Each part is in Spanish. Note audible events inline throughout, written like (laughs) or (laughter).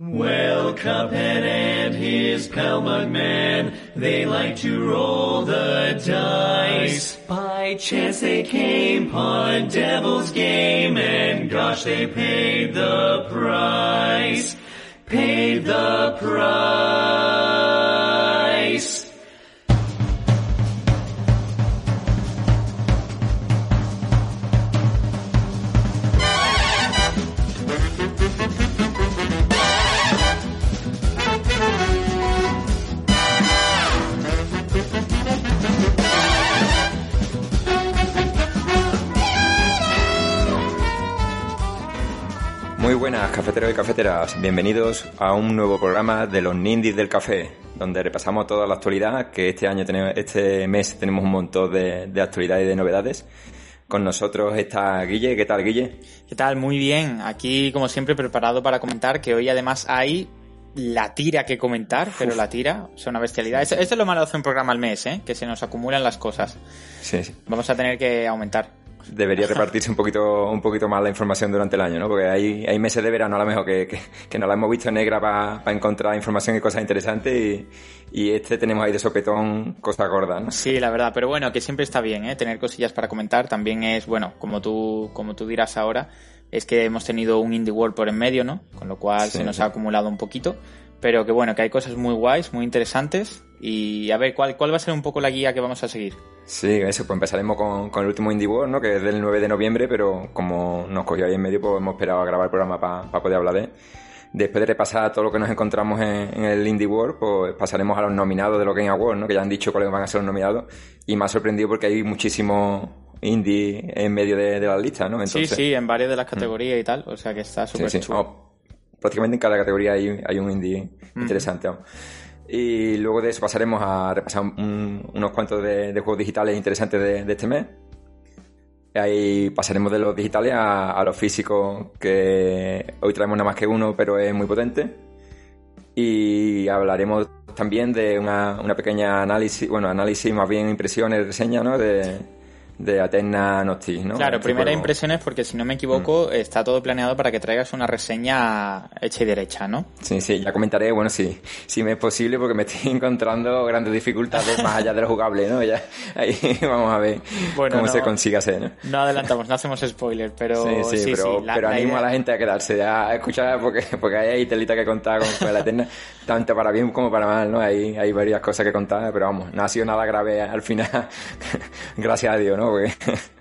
Well, Cuphead and his pal Mugman, they like to roll the dice. By chance they came upon devil's game, and gosh, they paid the price. Paid the price. Muy buenas, cafeteros y cafeteras. Bienvenidos a un nuevo programa de los Nindis del Café, donde repasamos toda la actualidad, que este año tenemos, este mes tenemos un montón de, de actualidades y de novedades. Con nosotros está Guille. ¿Qué tal, Guille? ¿Qué tal? Muy bien. Aquí, como siempre, preparado para comentar que hoy además hay la tira que comentar, pero la tira es una bestialidad. Esto, esto es lo malo de hacer un programa al mes, ¿eh? que se nos acumulan las cosas. Sí, sí. Vamos a tener que aumentar. Debería repartirse un poquito, un poquito más la información durante el año, ¿no? Porque hay, hay meses de verano a lo mejor que, que, que nos la hemos visto negra para encontrar información y cosas interesantes y, y este tenemos ahí de sopetón cosas gordas, ¿no? Sí, la verdad, pero bueno, que siempre está bien, ¿eh? Tener cosillas para comentar. También es, bueno, como tú, como tú dirás ahora, es que hemos tenido un Indie World por en medio, ¿no? Con lo cual Sí, se nos sí. ha acumulado un poquito. Pero que bueno, que hay cosas muy guays, muy interesantes. Y a ver, ¿cuál, cuál va a ser un poco la guía que vamos a seguir? Sí, eso, pues empezaremos con, con el último Indie World, ¿no? Que es del 9 de noviembre, pero como nos cogió ahí en medio, pues hemos esperado a grabar el programa para poder hablar de él. Después de repasar todo lo que nos encontramos en, en el Indie World, pues pasaremos a los nominados de los Game Awards, ¿no? Que ya han dicho cuáles van a ser los nominados. Y me ha sorprendido porque hay muchísimos indie en medio de, de las listas, ¿no? sí, sí, en varias de las categorías y tal. O sea que está súper Sí, sí. chulo. Vamos, prácticamente en cada categoría hay, hay un indie interesante. Y luego de eso pasaremos a repasar un- unos cuantos de, de juegos digitales interesantes de, de este mes. Ahí pasaremos de los digitales a, a los físicos, que hoy traemos nada más que uno, pero es muy potente. Y hablaremos también de una, una pequeña análisis, bueno, análisis más bien impresiones, reseña, ¿no? De, de Aterna Noctis, ¿no? Claro, Este primera juego. impresiones porque si no me equivoco está todo planeado para que traigas una reseña hecha y derecha, ¿no? Sí, sí, ya comentaré, bueno, sí, si me es posible porque me estoy (laughs) encontrando grandes dificultades más allá de lo jugable, ¿no? Ya, ahí (laughs) vamos a ver Bueno, cómo no. se consigue hacer, ¿no? No adelantamos, no hacemos spoiler, pero sí, sí, pero, la- pero la animo idea- a la gente a quedarse a escuchar porque, porque hay telita que contar con, con la eterna, tanto para bien como para mal, ¿no? Hay, hay varias cosas que contar, pero vamos, no ha sido nada grave al final, (laughs) gracias a Dios, ¿no? Porque, (laughs)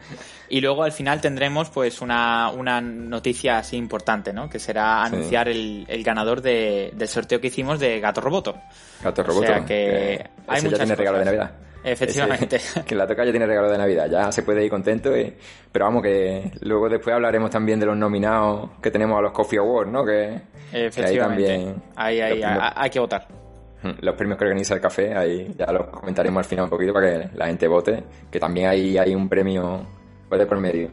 Y luego al final tendremos pues una, una noticia así importante, ¿no? Que será Sí. anunciar el, el ganador de- del sorteo que hicimos de Gato Roboto. Gato O Roboto, sea que hay ya tiene regalo de. Navidad. Efectivamente. Ese- (laughs) que la toca ya tiene regalo de Navidad, ya se puede ir contento. y- pero vamos, que luego después hablaremos también de los nominados que tenemos a los Coffee Awards, ¿no? Que, que ahí Efectivamente. también. Ahí, ahí, hay, hay que votar. Los premios que organiza el café, ahí ya los comentaremos al final un poquito para que la gente vote, que también hay, hay un premio de por medio.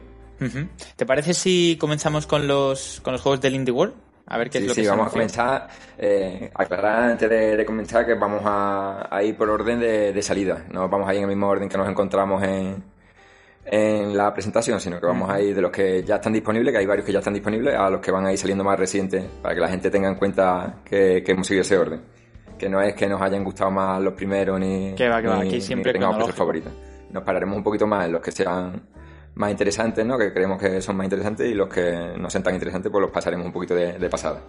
¿Te parece si comenzamos con los, con los juegos del Indie World? A ver qué Sí, es lo sí, que vamos a comenzar. Eh, aclarar antes de, de comenzar que vamos a, a ir por orden de, de salida. No vamos a ir en el mismo orden que nos encontramos en, en la presentación, sino que vamos a ir de los que ya están disponibles, que hay varios que ya están disponibles, a los que van a ir saliendo más recientes, para que la gente tenga en cuenta que, que hemos seguido ese orden. Que no es que nos hayan gustado más los primeros ni, Que va, que va, ni- aquí ni siempre que tengamos favoritos. Nos pararemos un poquito más en los que sean más interesantes, ¿no? Que creemos que son más interesantes y los que no sean tan interesantes, pues los pasaremos un poquito de, de pasada.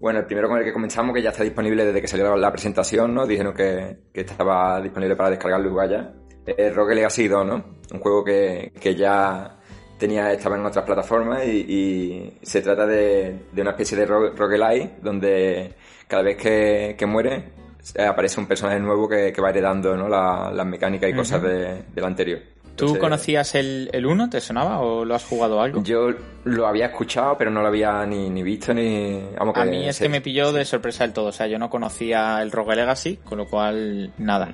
Bueno, el primero con el que comenzamos, que ya está disponible desde que salió la presentación, ¿no? Dijeron que, que estaba disponible para descargarlo igual ya. Es Rogue Legacy 2, ¿no? Un juego que, que ya tenía, estaba en otras plataformas y, y se trata de, de una especie de ro- roguelike donde cada vez que, que muere eh, aparece un personaje nuevo que, que va heredando ¿no? la- las mecánicas y cosas de, del anterior. ¿Tú conocías el, el 1? ¿Te sonaba o lo has jugado algo? Yo lo había escuchado, pero no lo había ni, ni visto ni... Vamos, A mí es sé- que me pilló de sorpresa del todo, o sea, yo no conocía el Rogue Legacy, con lo cual, nada.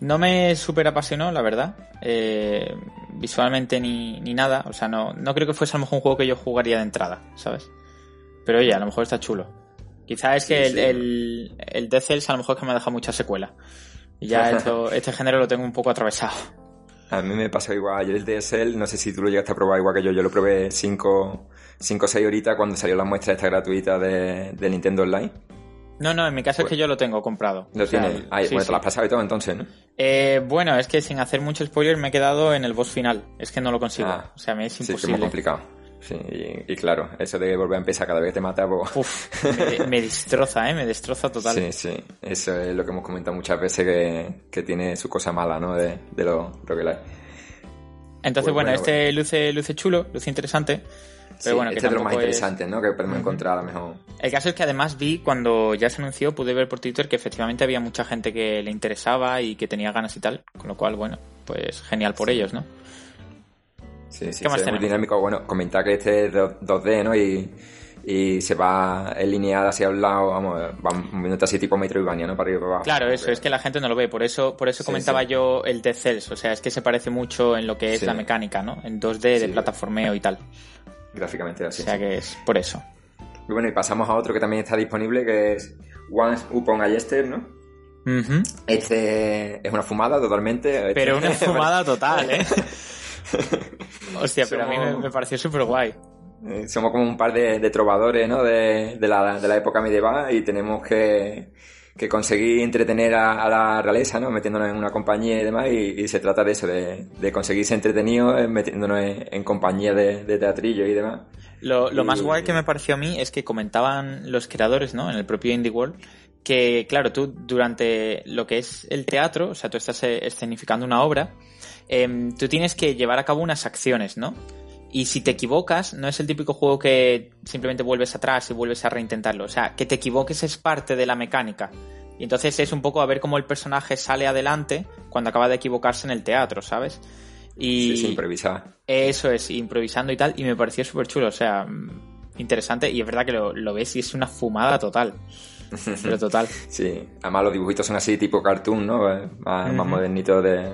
No me super apasionó, la verdad, eh, visualmente ni, ni nada, o sea, no, no creo que fuese a lo mejor un juego que yo jugaría de entrada, ¿sabes? Pero oye, a lo mejor está chulo. Quizá es que Sí, el, sí. el, el Dead Cells a lo mejor es que me ha dejado mucha secuela. Y ya (laughs) esto- este género lo tengo un poco atravesado. A mí me pasó igual. Yo el DSL, no sé si tú lo llegaste a probar igual que yo. Yo lo probé 5 o 6 horitas cuando salió la muestra esta gratuita de, de Nintendo Online. No, no, en mi caso es que yo lo tengo comprado. Lo sea, tienes. Ahí, sí, bueno, sí. te lo has pasado y todo entonces, ¿no? Eh, bueno, es que sin hacer mucho spoiler me he quedado en el boss final. Es que no lo consigo. Ah, o sea, me es Sí, que es muy imposible. complicado. Sí, y, y claro, eso de volver a empezar cada vez que te mata, pues... Uf, me, (laughs) me destroza, ¿eh? Me destroza total. Sí, sí. Eso es lo que hemos comentado muchas veces que, que tiene su cosa mala, ¿no? De, de los roguelike. Entonces, Pues bueno, bueno, este luce, luce chulo, luce interesante. Pero Sí, bueno, que este es de los más tampoco es- ¿no? Que podemos encontrar a lo mejor. El caso es que además vi cuando ya se anunció, pude ver por Twitter que efectivamente había mucha gente que le interesaba y que tenía ganas y tal. Con lo cual, bueno, pues genial por ellos, ¿no? Sí, sí, ¿Qué más muy dinámico. Bueno, comentar que este es do- 2D, ¿no? Y, y se va en lineal hacia un lado, vamos, va moviéndote así tipo Metroidvania, ¿no? Para arriba y para abajo. Claro, eso, es que la gente no lo ve, por eso, por eso Sí, comentaba sí. yo el Dead Cells, o sea, es que se parece mucho en lo que es Sí. la mecánica, ¿no? En 2D de plataformeo y tal. Gráficamente O así. sea que es por eso. Y bueno, y pasamos a otro que también está disponible, que es Once Upon a Jester, ¿no? Este es una fumada totalmente. Este- Pero una (laughs) fumada total, ¿eh? (laughs) Hostia, pero a mí me, me pareció súper guay. Eh, Somos como un par de, de trovadores, ¿no? De, de la, de la época medieval y tenemos que, que conseguir entretener a, a la realeza, ¿no? Metiéndonos en una compañía y demás y, y se trata de eso, de, de conseguirse entretenidos eh, metiéndonos en, en compañía de, de teatrillo y demás. Lo, lo más Y- guay que me pareció a mí es que comentaban los creadores, ¿no? En el propio Indie World, que claro, tú durante lo que es el teatro, o sea, tú estás eh, escenificando una obra, em, tú tienes que llevar a cabo unas acciones, ¿no? Y si te equivocas, no es el típico juego que simplemente vuelves atrás y vuelves a reintentarlo. O sea, que te equivoques es parte de la mecánica. Y entonces es un poco a ver cómo el personaje sale adelante cuando acaba de equivocarse en el teatro, ¿sabes? Y Sí, sí, improvisar. eso es, improvisando y tal, y me pareció súper chulo, o sea, mm, interesante, y es verdad que lo, lo ves y es una fumada total. (laughs) Pero total. Sí, además los dibujitos son así tipo cartoon, ¿no? Eh, Más, más Ujú. modernitos de...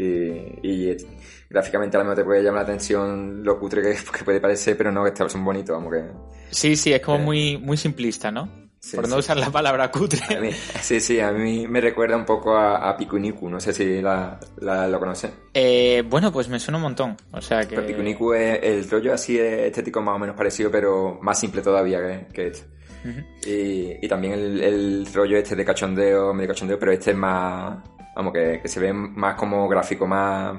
Y, y es- gráficamente a lo mejor te puede llamar la atención lo cutre que, que puede parecer, pero no, que estos son bonitos, vamos que... Sí, sí, es como Eh. muy, muy simplista, ¿no? Sí, Por no sí. usar la palabra cutre. A mí- sí, sí, a mí me recuerda un poco a, a Pikuniku, no sé si la, la- lo conocen. Eh, bueno, pues me suena un montón. O sea que. Pero Pikuniku es el rollo así es estético más o menos parecido, pero más simple todavía que, que este. Y, y también el, el rollo este de cachondeo, medio cachondeo, pero este es más, vamos, que, que se ve más como gráfico, más,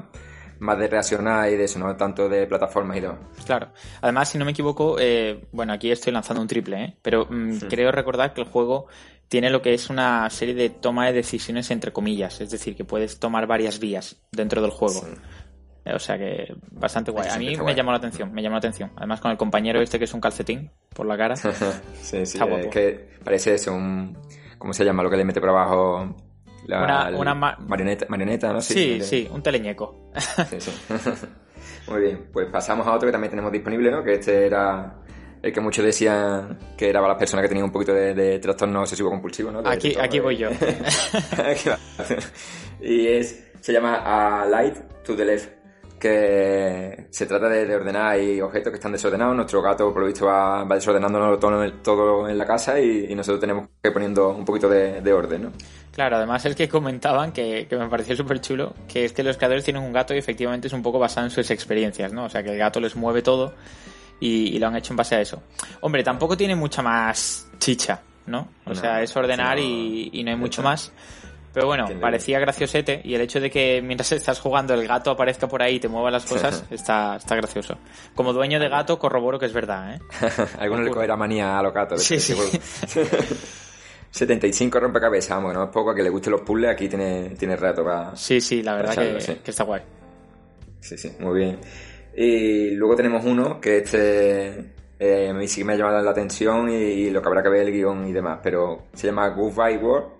más de reaccionar y de eso, no tanto de plataformas y demás. Claro. Además, si no me equivoco, eh, bueno, aquí estoy lanzando un triple, ¿eh? Pero mm, creo recordar que el juego tiene lo que es una serie de toma de decisiones entre comillas. Es decir, que puedes tomar varias vías dentro del juego. Eh, O sea que bastante guay. A mí me guay. llamó la atención, me llamó la atención. Además con el compañero este que es un calcetín por la cara. (laughs) sí, sí, Está guapo. es que parece eso, un, ¿cómo se llama? Lo que le mete por abajo. La, Una- el- una ma- marioneta, marioneta, ¿no? Sí, sí, un teleñeco. Sí, sí. (laughs) Muy bien, pues pasamos a otro que también tenemos disponible, ¿no? Que este era el que muchos decían que era para las personas que tenían un poquito de, de trastorno obsesivo compulsivo, ¿no? De- Aquí, aquí voy yo. (laughs) Aquí va. y es, se llama A Light to the Left, que se trata de, de ordenar ahí objetos que están desordenados. Nuestro gato, por lo visto, va, va desordenándolo todo, en- todo en la casa y, y nosotros tenemos que ir poniendo un poquito de, de orden, ¿no? Claro, además es que comentaban que, que me pareció súper chulo, que es que los creadores tienen un gato y efectivamente es un poco basado en sus experiencias, ¿no? O sea, que el gato les mueve todo y, y lo han hecho en base a eso. Hombre, tampoco tiene mucha más chicha, ¿no? O No, sea, es ordenar no. y, y no hay mucho más. Pero bueno, Entiendo. parecía graciosete y el hecho de que mientras estás jugando el gato aparezca por ahí y te mueva las cosas está, está gracioso. Como dueño de gato corroboro que es verdad, ¿eh? (laughs) A algunos le cogerá manía a los gatos. Sí, sí. (laughs) juego. 75 rompecabezas, vamos, no es poco, a que le gusten los puzzles, aquí tiene, tiene rato para... Sí, sí, la verdad Echarlo, que, sí. que está guay. Sí, sí, muy bien. Y luego tenemos uno que este eh, a mí sí que me ha llamado la atención y, y lo que habrá que ver el guion y demás, pero se llama Goodbye World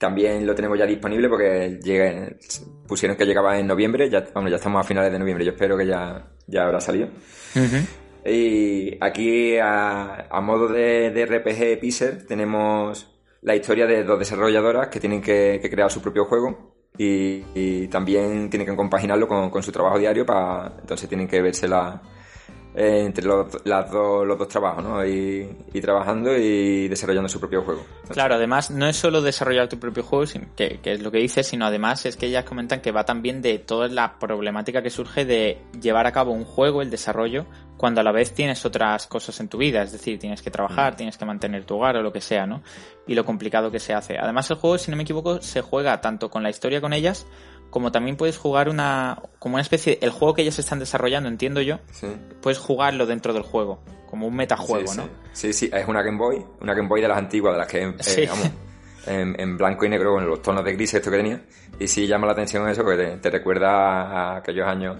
también lo tenemos ya disponible porque llegue, pusieron que llegaba en noviembre, ya, bueno, ya estamos a finales de noviembre, yo espero que ya, ya habrá salido. Y aquí, a, a modo de, de RPG Pixel, tenemos la historia de dos desarrolladoras que tienen que, crear su propio juego y, y también tienen que compaginarlo con, con su trabajo diario para entonces tienen que verse la, eh, entre los, las dos, los dos trabajos, ¿no? Y, y trabajando y desarrollando su propio juego. Claro, además no es solo desarrollar tu propio juego, que, que es lo que dices, sino además es que ellas comentan que va también de toda la problemática que surge de llevar a cabo un juego, el desarrollo, cuando a la vez tienes otras cosas en tu vida, es decir, tienes que trabajar, tienes que mantener tu hogar o lo que sea, ¿no? Y lo complicado que se hace. Además el juego, si no me equivoco, se juega tanto con la historia con ellas, como también puedes jugar una, como una especie, el juego que ellas están desarrollando, entiendo yo, sí. puedes jugarlo dentro del juego, como un metajuego, sí, ¿no? Sí. sí, sí, es una Game Boy, una Game Boy de las antiguas, de las que, eh, vamos, en, en blanco y negro con los tonos de gris esto que tenía. Y sí llama la atención eso, porque te, te recuerda a aquellos años.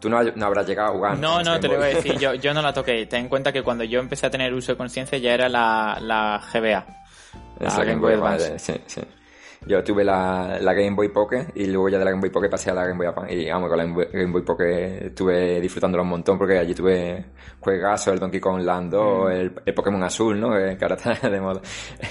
Tú no, no habrás llegado a jugar. No, no, te lo voy a decir, yo, (laughs) yo no la toqué. Ten en cuenta que cuando yo empecé a tener uso de conciencia ya era la, la GBA. Es la Game Boy Advance. sí, sí. Yo tuve la, la Game Boy Pocket y luego ya de la Game Boy Pocket pasé a la Game Boy Advance. Y vamos, con la Game Boy, Game Boy Pocket estuve disfrutándolo un montón porque allí tuve juegazos, el Donkey Kong Land 2, Mm. el, el Pokémon Azul, ¿no? Que que ahora está de moda.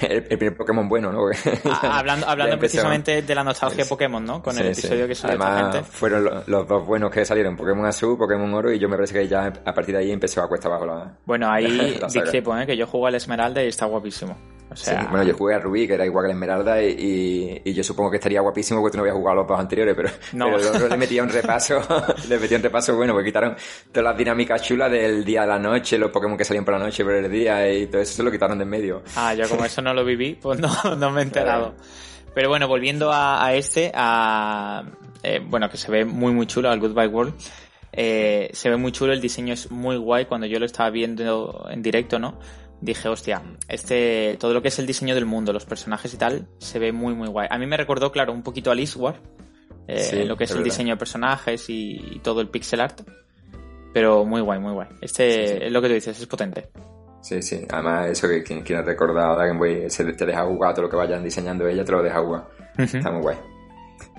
El, el primer Pokémon bueno, ¿no? Ah, hablando hablando (laughs) precisamente de la nostalgia Sí. Pokémon, ¿no? Con el sí. episodio que esta Además, gente. fueron lo- los dos buenos que salieron, Pokémon Azul, Pokémon Oro, y yo me parece que ya a partir de ahí empezó a cuesta abajo la... (laughs) Bueno, ahí (laughs) la discrepo, ¿eh? Que yo juego al Esmeralda y está guapísimo. O Sí, sea, bueno, yo jugué a Rubí, que era igual que la Esmeralda, y, y, y yo supongo que estaría guapísimo porque tú no habías jugado los dos anteriores, pero, No. pero el otro le metía un repaso, (laughs) le metía un repaso bueno, porque quitaron todas las dinámicas chulas del día a la noche, los Pokémon que salían por la noche, por el día, y todo eso se lo quitaron de en medio. Ah, yo como eso no lo viví, pues no, (laughs) no me he enterado. Pero bueno, volviendo a, a este, a, eh, bueno, que se ve muy muy chulo, al Goodbye World. eh, se ve muy chulo, el diseño es muy guay. Cuando yo lo estaba viendo en directo, ¿no? Dije, hostia, este, todo lo que es el diseño del mundo, los personajes y tal, se ve muy muy guay. A mí me recordó, claro, un poquito a War, eh, Sí, lo que es, es el verdad. diseño de personajes y, y todo el pixel art. Pero muy guay, muy guay. Este, Sí, sí. es lo que tú dices, es potente. Sí, sí, además eso que quien quiera recordar a la Game Boy, se te deja jugar todo lo que vayan diseñando ella, te lo deja jugar. Está muy guay.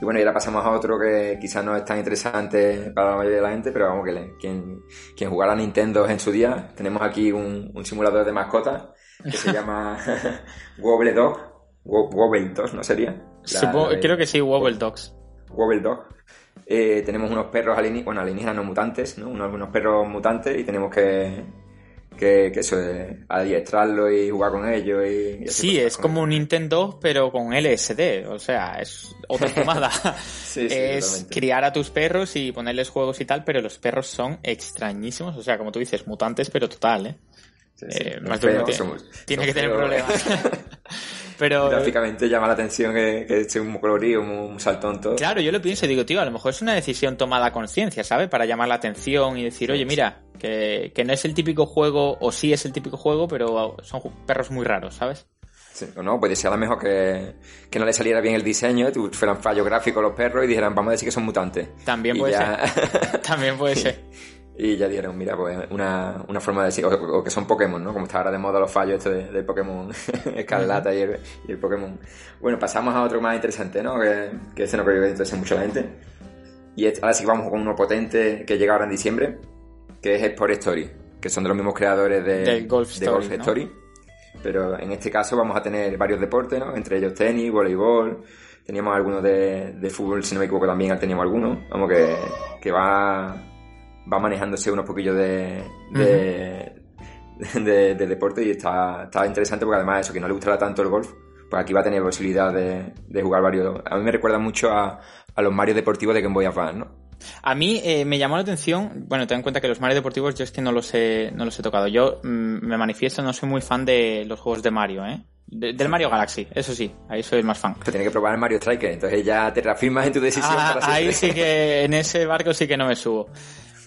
Y bueno, y ahora pasamos a otro que quizás no es tan interesante para la mayoría de la gente, pero vamos, que le- quien, quien jugara a Nintendo en su día, tenemos aquí un, un simulador de mascotas que se (laughs) llama (laughs) Wobble Dog. Wo- Wobble Dog, ¿no sería? La- Supongo- la de- creo que sí, Wobble Dogs. Wobble Dog. Eh, tenemos unos perros alienígenas, bueno, alienígenas no mutantes, ¿no? Unos, unos perros mutantes y tenemos que, que, que eso, eh, adiestrarlos y jugar con ellos. Y, Sí, es como ellos. un Nintendo, pero con LSD. O sea, es otra (laughs) fumada. Sí, sí, es totalmente. criar a tus perros y ponerles juegos y tal, pero los perros son extrañísimos. O sea, como tú dices, mutantes, pero total, ¿eh? Sí, sí. Eh, más tiene, somos- tiene que tener feos. problemas. (laughs) pero Gráficamente llama la atención que, que esté muy colorido, muy saltón todo. Claro, yo lo pienso y digo, tío, a lo mejor es una decisión tomada a conciencia, ¿sabes? Para llamar la atención y decir, oye, mira, que, que no es el típico juego, o sí es el típico juego, pero son perros muy raros, ¿sabes? Sí, o no, puede ser a lo mejor que, que no le saliera bien el diseño, fueran fallos gráficos los perros y dijeran, vamos a decir que son mutantes. También Y puede ya- ser. (laughs) También puede ser. Y ya dijeron, mira, pues una, una forma de decir, o, o que son Pokémon, ¿no? Como está ahora de moda los fallos estos de, Pokémon (laughs) Escarlata y, el, y el Pokémon. Bueno, pasamos a otro más interesante, ¿no? Que, que este no creo que interese mucho a la gente. Y este- ahora sí vamos con uno potente que llega ahora en diciembre, que es Sport Story, que son de los mismos creadores de, Del Golf de Story, Golf ¿no? Story. Pero en este caso vamos a tener varios deportes, ¿no? Entre ellos tenis, voleibol, teníamos algunos de, de fútbol, si no me equivoco también teníamos algunos. Vamos que, que va, va manejándose unos poquillos de, de, (laughs) de, de deporte y está, está interesante porque además eso, que no le gustará tanto el golf, pues aquí va a tener posibilidad de, de jugar varios. A mí me recuerda mucho a, a los Mario deportivos de Game Boy Advance, ¿no? A mí eh, me llamó la atención, bueno, ten en cuenta que los Mario deportivos yo es que no los he, no los he tocado. Yo mm, me manifiesto, no soy muy fan de los juegos de Mario, ¿eh? De- del Mario Galaxy, eso sí, ahí soy el más fan. Pero tiene que probar el Mario Striker, entonces ya te reafirmas en tu decisión Ah, para ahí sí que, en ese barco sí que no me subo.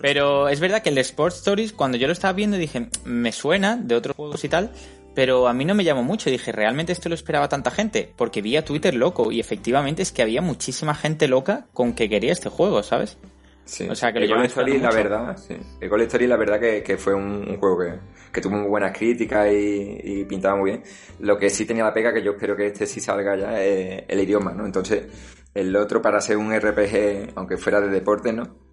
Pero es verdad que el Sports Stories, cuando yo lo estaba viendo, dije, me suena de otros juegos y tal, pero a mí no me llamó mucho. Dije, ¿realmente esto lo esperaba tanta gente? Porque vi a Twitter loco y efectivamente es que había muchísima gente loca con que quería este juego, ¿sabes? Sí. O sea, que lo Story, la verdad, sí. El Golden Story, la verdad que, que fue un, un juego que, que tuvo muy buenas críticas y, y pintaba muy bien. Lo que sí tenía la pega, que yo espero que este sí salga ya, es el idioma, ¿no? Entonces, el otro para ser un RPG, aunque fuera de deporte, ¿no?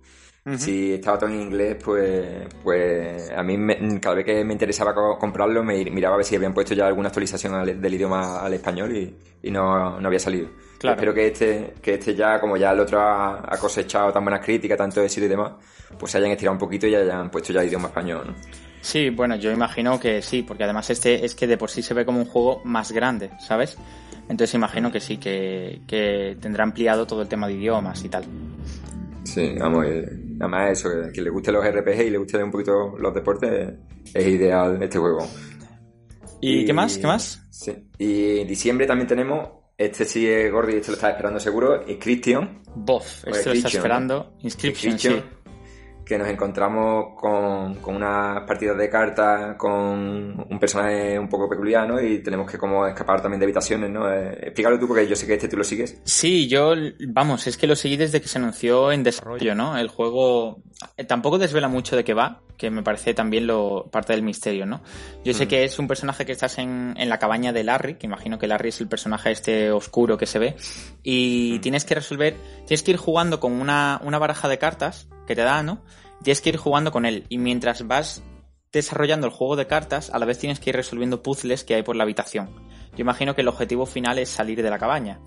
Si estaba todo en inglés, pues, pues a mí me- cada vez que me interesaba co- comprarlo me miraba a ver si habían puesto ya alguna actualización al- del idioma al español y, y no, no había salido. Claro. Espero que este, que este ya, como ya el otro ha, ha cosechado tan buenas críticas, tanto éxito y demás, pues se hayan estirado un poquito y hayan puesto ya el idioma español, ¿no? Sí, bueno, yo imagino que sí, porque además este es que de por sí se ve como un juego más grande, ¿sabes? Entonces imagino que sí, que, que tendrá ampliado todo el tema de idiomas y tal. Sí, vamos, eh, nada más eso, que, le gusten los RPG y le gusten un poquito los deportes, es ideal este juego. ¿Y, qué más? ¿Qué más? Sí. Y en diciembre también tenemos, este sí es Gordy, este lo está esperando seguro, Inscription. Bof, este lo está esperando. Inscription, sí. Que nos encontramos con, con unas partidas de cartas con un personaje un poco peculiar, ¿no? Y tenemos que como escapar también de habitaciones, ¿no? Eh, explícalo tú porque yo sé que este tú lo sigues. Sí, yo, vamos, es que lo seguí desde que se anunció en desarrollo, ¿no? El juego tampoco desvela mucho de qué va, que me parece también lo parte del misterio, ¿no? Yo sé que es un personaje que estás en, en la cabaña de Larry, que imagino que Larry es el personaje este oscuro que se ve, y tienes que resolver, tienes que ir jugando con una, una baraja de cartas que te da, ¿no? Tienes que ir jugando con él, y mientras vas desarrollando el juego de cartas, a la vez tienes que ir resolviendo puzzles que hay por la habitación. Yo imagino que el objetivo final es salir de la cabaña.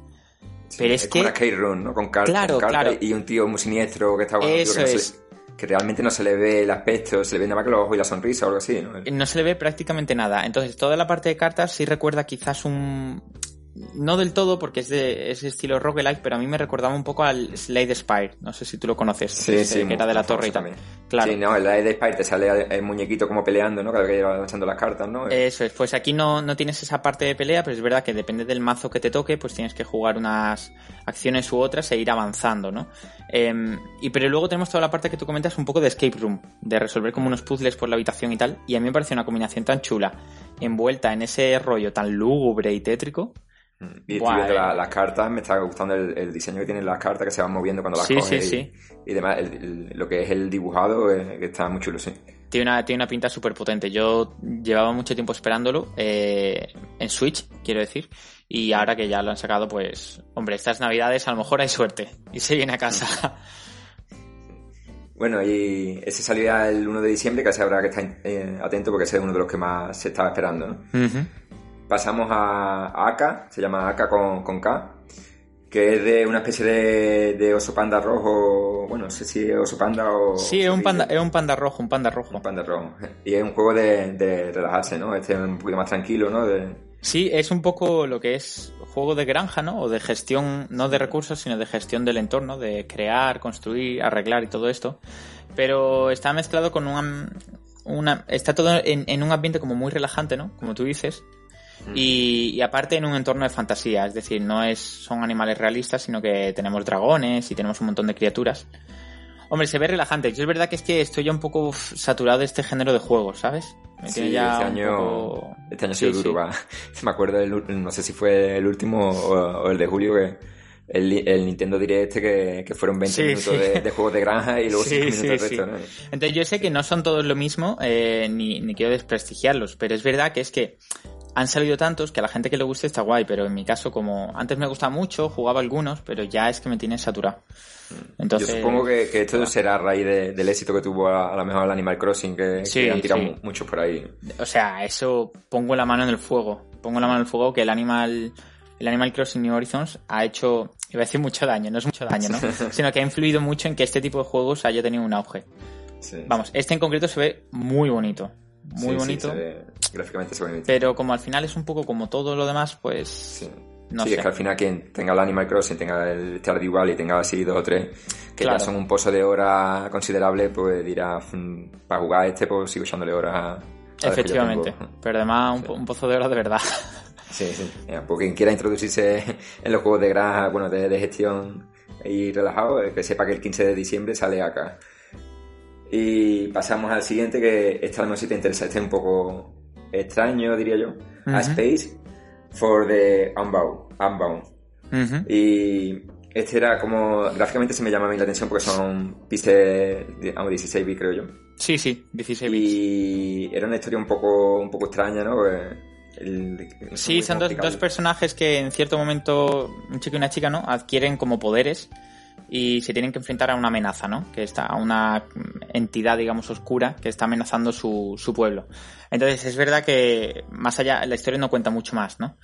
Pero es, es que... como una skate room, ¿no? Con, Claro, cartas claro. y un tío muy siniestro que está Eso que, no se es. le- que realmente no se le ve el aspecto, se le ve nada más que los ojos y la sonrisa o algo así, ¿no? no se le ve prácticamente nada. Entonces, toda la parte de cartas sí recuerda quizás un... No del todo, porque es de ese estilo roguelike, pero a mí me recordaba un poco al Slade Spire. No sé si tú lo conoces. Sí, sí. Que era de la torre y tal. Claro. Sí, no, en la de Spire te sale el muñequito como peleando, ¿no? Cada vez que va echando las cartas, ¿no? Eso es, pues aquí no, no tienes esa parte de pelea, pero es verdad que depende del mazo que te toque, pues tienes que jugar unas acciones u otras e ir avanzando, ¿no? Em, y pero luego tenemos toda la parte que tú comentas un poco de escape room, de resolver como unos puzzles por la habitación y tal, y a mí me parece una combinación tan chula, envuelta en ese rollo tan lúgubre y tétrico. Y estoy viendo la- las cartas, me está gustando el, el diseño que tienen las cartas que se van moviendo cuando las Sí, coges sí, y, sí. y demás. El- el- lo que es el dibujado, eh, que está muy chulo, sí. Tiene una, tiene una pinta súper potente. Yo llevaba mucho tiempo esperándolo, eh, en Switch, quiero decir, y ahora que ya lo han sacado, pues, hombre, estas navidades a lo mejor hay suerte y se viene a casa. (laughs) Bueno, y ese salió ya el 1 de diciembre, que se habrá que estar eh, atento porque ese es uno de los que más se estaba esperando, ¿no? Ujú. Pasamos a, a Aka, se llama Aka con, con K, que es de una especie de, de oso panda rojo, bueno, no sé si es oso panda o... Sí, es un panda, es un panda rojo, un panda rojo. Un panda rojo. Y es un juego de, de relajarse, ¿no? Este es un poquito más tranquilo, ¿no? De, Sí, es un poco lo que es juego de granja, ¿no? O de gestión, no de recursos, sino de gestión del entorno, de crear, construir, arreglar y todo esto. Pero está mezclado con una... una está todo en, en un ambiente como muy relajante, ¿no? Como tú dices. Y, y aparte en un entorno de fantasía, es decir, no es son animales realistas, sino que tenemos dragones y tenemos un montón de criaturas. Hombre, se ve relajante. Yo es verdad que es que estoy ya un poco saturado de este género de juegos, ¿sabes? Me tiene Sí, ya este año, poco- este año ha Sí, sido duro, sí. va. (laughs) Me acuerdo, del, no sé si fue el último o, o el de julio, que el, el Nintendo Direct que, que fueron 20 Sí, minutos sí. De, de juegos de granja y luego (laughs) Sí, 5 minutos sí, de sí. resto, ¿no? Entonces yo sé que no son todos lo mismo, eh, ni, ni quiero desprestigiarlos, pero es verdad que es que han salido tantos que a la gente que le guste está guay, pero en mi caso como antes me gustaba mucho, jugaba algunos, pero ya es que me tienen saturado. Entonces, Yo supongo que, que esto será a raíz de- del éxito que tuvo a, a lo mejor el Animal Crossing, que, Sí, que han tirado sí. muchos por ahí. o sea, eso pongo la mano en el fuego, pongo la mano en el fuego que el Animal el Animal Crossing New Horizons ha hecho, iba a decir mucho daño, no es mucho daño, ¿no? (laughs) Sino que ha influido mucho en que este tipo de juegos haya tenido un auge. Sí. Vamos, este en concreto se ve muy bonito, muy bonito. se ve- gráficamente se ve bonito. Pero como al final es un poco como todo lo demás, pues Sí. no sí, sé. es que al final quien tenga el Animal Crossing, tenga el Stardew Valley, tenga así dos o tres, que Claro. ya son un pozo de horas considerable, pues dirá, "Mm, para jugar a este, pues sigo echándole horas Efectivamente. tengo". Pero además un, Sí. po- un pozo de oro de verdad. (laughs) Sí, sí. Pues quien quiera introducirse (laughs) en los juegos de granja, bueno, de, de gestión y relajado, eh, que sepa que el 15 de diciembre sale acá. Y pasamos al siguiente, que esta no sé si te interesa, este es un poco extraño, diría yo. A. Space for the Unbound. Unbound. Y Este era como. Gráficamente se me llama a mí la atención porque son píxeles, digamos, 16 bits, creo yo. Sí, sí, 16 bits. Y era una historia un poco, un poco extraña, ¿no? El- Sí, son dos, dos personajes que en cierto momento, un chico y una chica, ¿no? Adquieren como poderes y se tienen que enfrentar a una amenaza, ¿no? Que está, a una entidad, digamos, oscura que está amenazando su, su pueblo. Entonces, es verdad que más allá, la historia no cuenta mucho más, ¿no?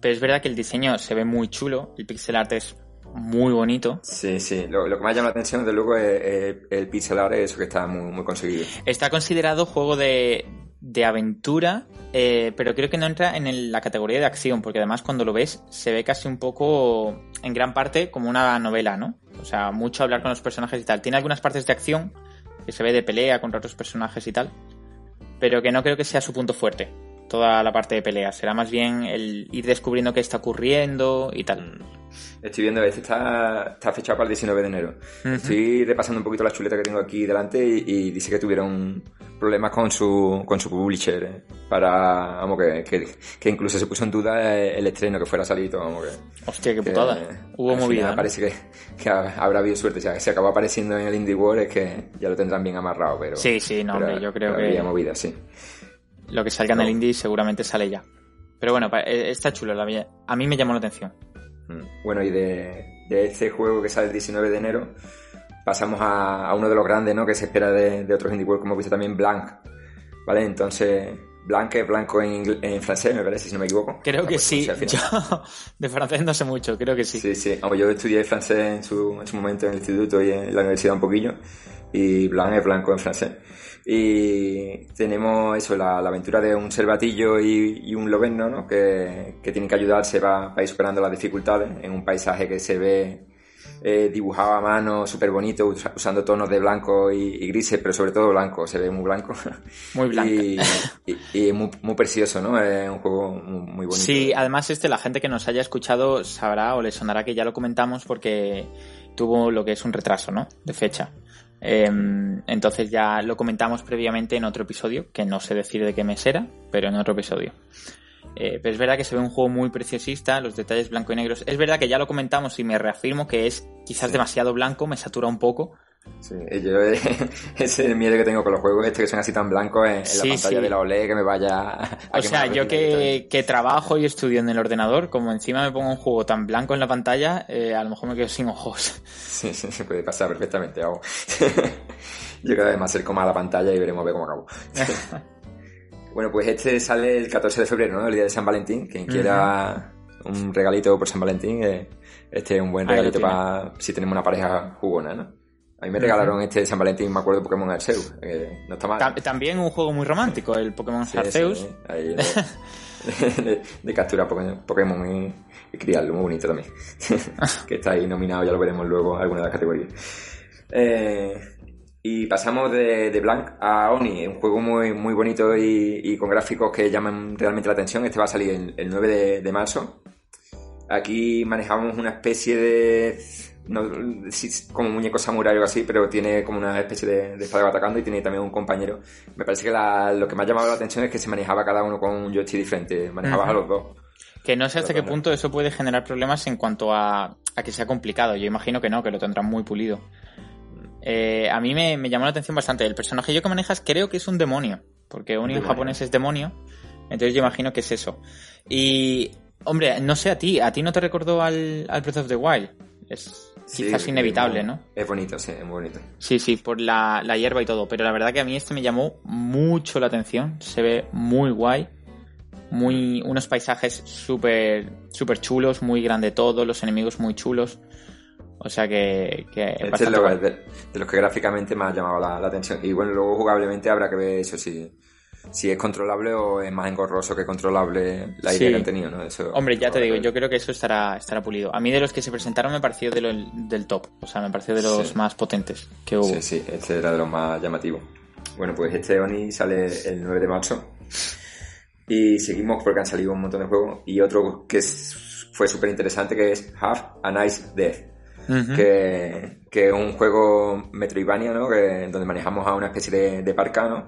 Pero es verdad que el diseño se ve muy chulo, el pixel art es muy bonito. Sí, sí. Lo, lo que más llama la atención, desde luego, es, es el pixel art, eso que está muy, muy conseguido. Está considerado juego de, de aventura, eh, pero creo que no entra en la categoría de acción, porque además cuando lo ves se ve casi un poco, en gran parte, como una novela, ¿no? O sea, mucho hablar con los personajes y tal. Tiene algunas partes de acción, que se ve de pelea contra otros personajes y tal, pero que no creo que sea su punto fuerte. Toda la parte de pelea. Será más bien el ir descubriendo qué está ocurriendo y tal. Estoy viendo, este está, está fechado para el 19 de enero. Ujú. Estoy repasando un poquito la chuleta que tengo aquí delante y, y dice que tuvieron problemas con su, con su publisher. eh, Para, vamos, que, que, que incluso se puso en duda eh, el estreno que fuera a salir todo, vamos, que. Hostia, qué que, putada. eh, Hubo movida. ¿no? Parece que, que ha- habrá habido suerte. O sea, que se acabó apareciendo en el Indie World es que ya lo tendrán bien amarrado, pero. Sí, sí, no, pero- hombre, yo creo que- había movida, sí. Lo que salga en No. el indie seguramente sale ya. Pero bueno, eh, está chulo. la A mí me llamó la atención. Mm. Bueno, y de, de este juego que sale el 19 de enero, pasamos a, a uno de los grandes, ¿no? Que se espera de, de otros indie world, como visto también, Blanc. ¿Vale? Entonces, Blanc es blanco en, en francés, me parece, si no me equivoco. Creo que sí. (laughs) Yo de francés no sé mucho, creo que sí. Sí, sí. Yo estudié francés en su, en su momento en el instituto y en la universidad un poquillo. Y Blanc es blanco en francés. Y tenemos eso, la, la aventura de un cervatillo y, y un loberno, ¿no? Que, que tienen que ayudarse para, ir superando las dificultades en un paisaje que se ve eh, dibujado a mano, súper bonito, usa- usando tonos de blanco y, y grises, pero sobre todo blanco, se ve muy blanco. (laughs) Muy blanco. Y, y- y muy, muy precioso, ¿no? Es un juego muy bonito. Sí, además este, la gente que nos haya escuchado sabrá o le sonará que ya lo comentamos porque tuvo lo que es un retraso, ¿no? De fecha. Em, entonces ya lo comentamos previamente en otro episodio, que no sé decir de qué mes era, pero en otro episodio. Eh, pero es verdad que se ve un juego muy preciosista, los detalles blanco y negros. Es verdad que ya lo comentamos y me reafirmo que es quizás demasiado blanco, me satura un poco. Sí, yo (laughs) ese es el miedo que tengo con los juegos este que son así tan blancos en, en Sí, la pantalla sí. de la OLED que me vaya a O sea, yo que, que trabajo y estudio en el ordenador, como encima me pongo un juego tan blanco en la pantalla, eh, a lo mejor me quedo sin ojos. Sí, sí, se puede pasar perfectamente. Vamos. (laughs) yo cada vez me acerco más a la pantalla y veremos a ver cómo acabo. (laughs) bueno, pues este sale el 14 de febrero, ¿no? El día de San Valentín. Quien quiera un regalito por San Valentín, eh, este es un buen regalito para si tenemos una pareja jugona, ¿no? A mí me regalaron este de San Valentín, me acuerdo, Pokémon Arceus. eh, no está mal. Tam- también un juego muy romántico, el Pokémon Sí, Arceus. sí, ahí de, (laughs) de, de capturar Pokémon, y, y criarlo, muy bonito también. (laughs) que está ahí nominado, ya lo veremos luego en alguna de las categorías. Eh, y pasamos de, de Blank a Oni, un juego muy, muy bonito y, y con gráficos que llaman realmente la atención. Este va a salir el, el 9 de, de marzo. Aquí manejamos una especie de. No, como muñeco samurai o algo así, pero tiene como una especie de, de espada atacando y tiene también un compañero. Me parece que la- lo que me ha llamado la atención es que se manejaba cada uno con un joystick diferente. Manejabas a los dos. Que no sé hasta qué punto eso puede generar problemas en cuanto a, a que sea complicado. Yo imagino que no, que lo tendrán muy pulido. Eh, a mí me, me llamó la atención bastante. El personaje yo que manejas creo que es un demonio. Porque Oni en japonés es demonio. Entonces yo imagino que es eso. Y, hombre, no sé a ti. ¿A ti no te recordó al, al Breath of the Wild? Es Sí, quizás es inevitable, ¿no? Es bonito, sí, es muy bonito. Sí, sí, por la, la hierba y todo. Pero la verdad que a mí este me llamó mucho la atención. Se ve muy guay. Muy, unos paisajes súper súper chulos, muy grande todo, los enemigos muy chulos. O sea que, que Este es lo- de, de los que gráficamente me ha llamado la, la atención. Y bueno, luego jugablemente habrá que ver eso, si, si es controlable o es más engorroso que controlable la idea Sí. que han tenido, ¿no? Eso, Hombre, ya te digo, yo creo que eso estará, estará pulido. A mí de los que se presentaron me pareció de lo- del top. O sea, me pareció de los Sí. más potentes que hubo. Sí, sí, este era de los más llamativos. Bueno, pues este Oni sale el 9 de marzo. Y seguimos porque han salido un montón de juegos. Y otro que es- fue súper interesante que es Have a Nice Death. Que, que es un juego Metroidvania, ¿no? Que, donde manejamos a una especie de, de parcano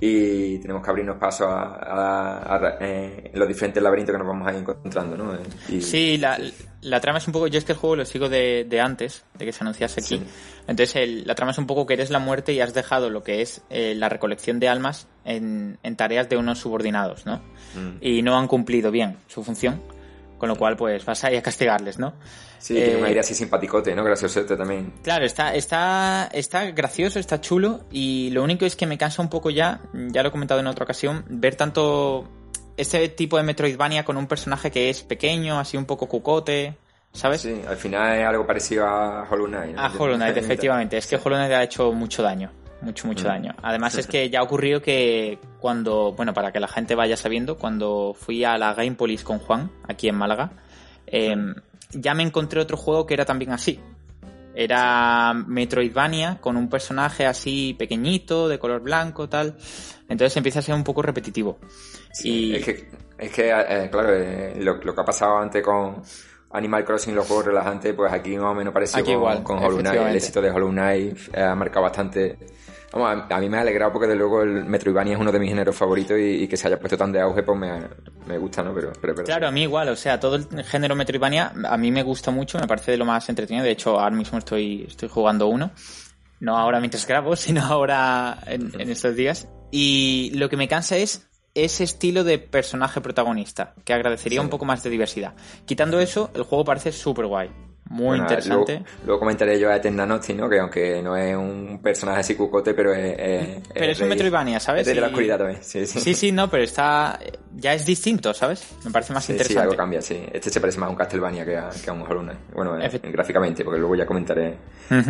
y tenemos que abrirnos paso a, a- a- eh, los diferentes laberintos que nos vamos a ir encontrando, ¿no? Y- Sí, la, la trama es un poco. Yo es que el juego lo sigo de, de antes, de que se anunciase aquí. Sí. Entonces, el- la trama es un poco que eres la muerte y has dejado lo que es eh, la recolección de almas en, en tareas de unos subordinados, ¿no? Mm. Y no han cumplido bien su función, con lo cual, pues vas ahí a castigarles, ¿no? Sí, tiene Eh, una idea así simpaticote, ¿no? Graciosete también. Claro, está, está, está gracioso, está chulo y lo único es que me cansa un poco ya, ya lo he comentado en otra ocasión, ver tanto este tipo de Metroidvania con un personaje que es pequeño, así un poco cucote, ¿sabes? Sí, al final es algo parecido a Hollow Knight. ¿no? A Hollow Knight, (laughs) efectivamente. Es que Hollow Knight ha hecho mucho daño. Mucho, mucho Mm. daño. Además es que ya ha ocurrido que cuando, bueno, para que la gente vaya sabiendo, cuando fui a la Gamepolis con Juan, aquí en Málaga, eh, ya me encontré otro juego que era también así. Era Metroidvania con un personaje así pequeñito, de color blanco, tal. Entonces empieza a ser un poco repetitivo. Sí, y Es que, es que eh, claro, eh, lo, lo que ha pasado antes con Animal Crossing, los juegos relajantes, pues aquí más o menos parecido Aquí con, igual, con Hollow Knight. El éxito de Hollow Knight eh, ha marcado bastante. Vamos, a, a mí me ha alegrado porque de luego el Metroidvania es uno de mis géneros favoritos y, y que se haya puesto tan de auge, pues me, me gusta, ¿no? Pero, pero, pero Claro, a mí igual, o sea, todo el género Metroidvania a mí me gusta mucho, me parece de lo más entretenido. De hecho, ahora mismo estoy, estoy jugando uno. No ahora mientras grabo, sino ahora en, en estos días. Y lo que me cansa es ese estilo de personaje protagonista, que agradecería Sí. un poco más de diversidad. Quitando eso, el juego parece súper guay. Muy Bueno, interesante. Luego, luego comentaré yo a Eterna Noctis, ¿no? Que aunque no es un personaje así cucote, pero es... es- Pero es un Metroidvania, ¿sabes? Es de la oscuridad también, sí, sí. Sí, sí, no, pero está. Ya es distinto, ¿sabes? Me parece más Sí, sí, interesante. algo cambia, sí. Este se parece más a un Castlevania que a, que a un Hollow. Bueno, eh, gráficamente, porque luego ya comentaré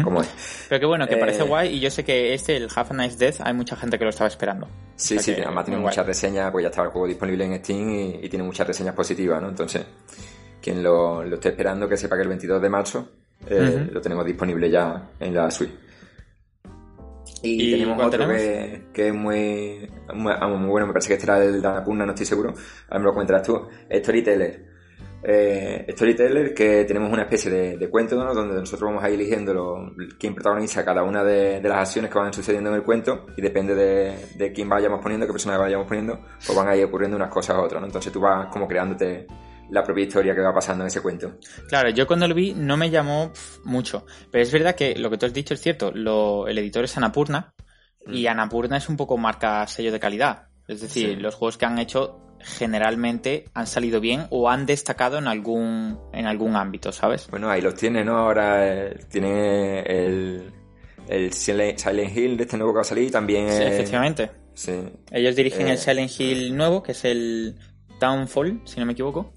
cómo es. Pero que bueno, que Eh, parece guay y yo sé que este, el Half a Nice Death, hay mucha gente que lo estaba esperando. Sí, O sea sí, además tiene muy guay. muchas reseñas, pues ya estaba el juego disponible en Steam y, y tiene muchas reseñas positivas, ¿no? Entonces, quien lo, lo esté esperando, que sepa que el 22 de marzo eh, lo tenemos disponible ya en la Switch. Y, ¿Y tenemos otro tenemos? que, que es muy, muy, ah, muy bueno, me parece que este era el de Annapurna, no estoy seguro, ahora me lo comentarás tú, Storyteller. Eh, Storyteller, que tenemos una especie de, de cuento, ¿no? Donde nosotros vamos a ir eligiendo lo- quién protagoniza cada una de, de las acciones que van sucediendo en el cuento y depende de, de quién vayamos poniendo, qué personaje vayamos poniendo, pues van a ir ocurriendo unas cosas a otras, ¿no? Entonces tú vas como creándote la propia historia que va pasando en ese cuento. Claro, yo cuando lo vi no me llamó mucho. Pero es verdad que lo que tú has dicho es cierto. Lo, el editor es Anapurna. Y Mm. Anapurna es un poco marca sello de calidad. Es decir, Sí. los juegos que han hecho generalmente han salido bien o han destacado en algún, en algún ámbito, ¿sabes? Bueno, ahí los tiene, ¿no? Ahora eh, tiene el, el Silent Hill de este nuevo que va a salir, también Sí, eh, efectivamente. Sí, Ellos dirigen Eh, el Silent Hill nuevo, que es el Downfall, si no me equivoco.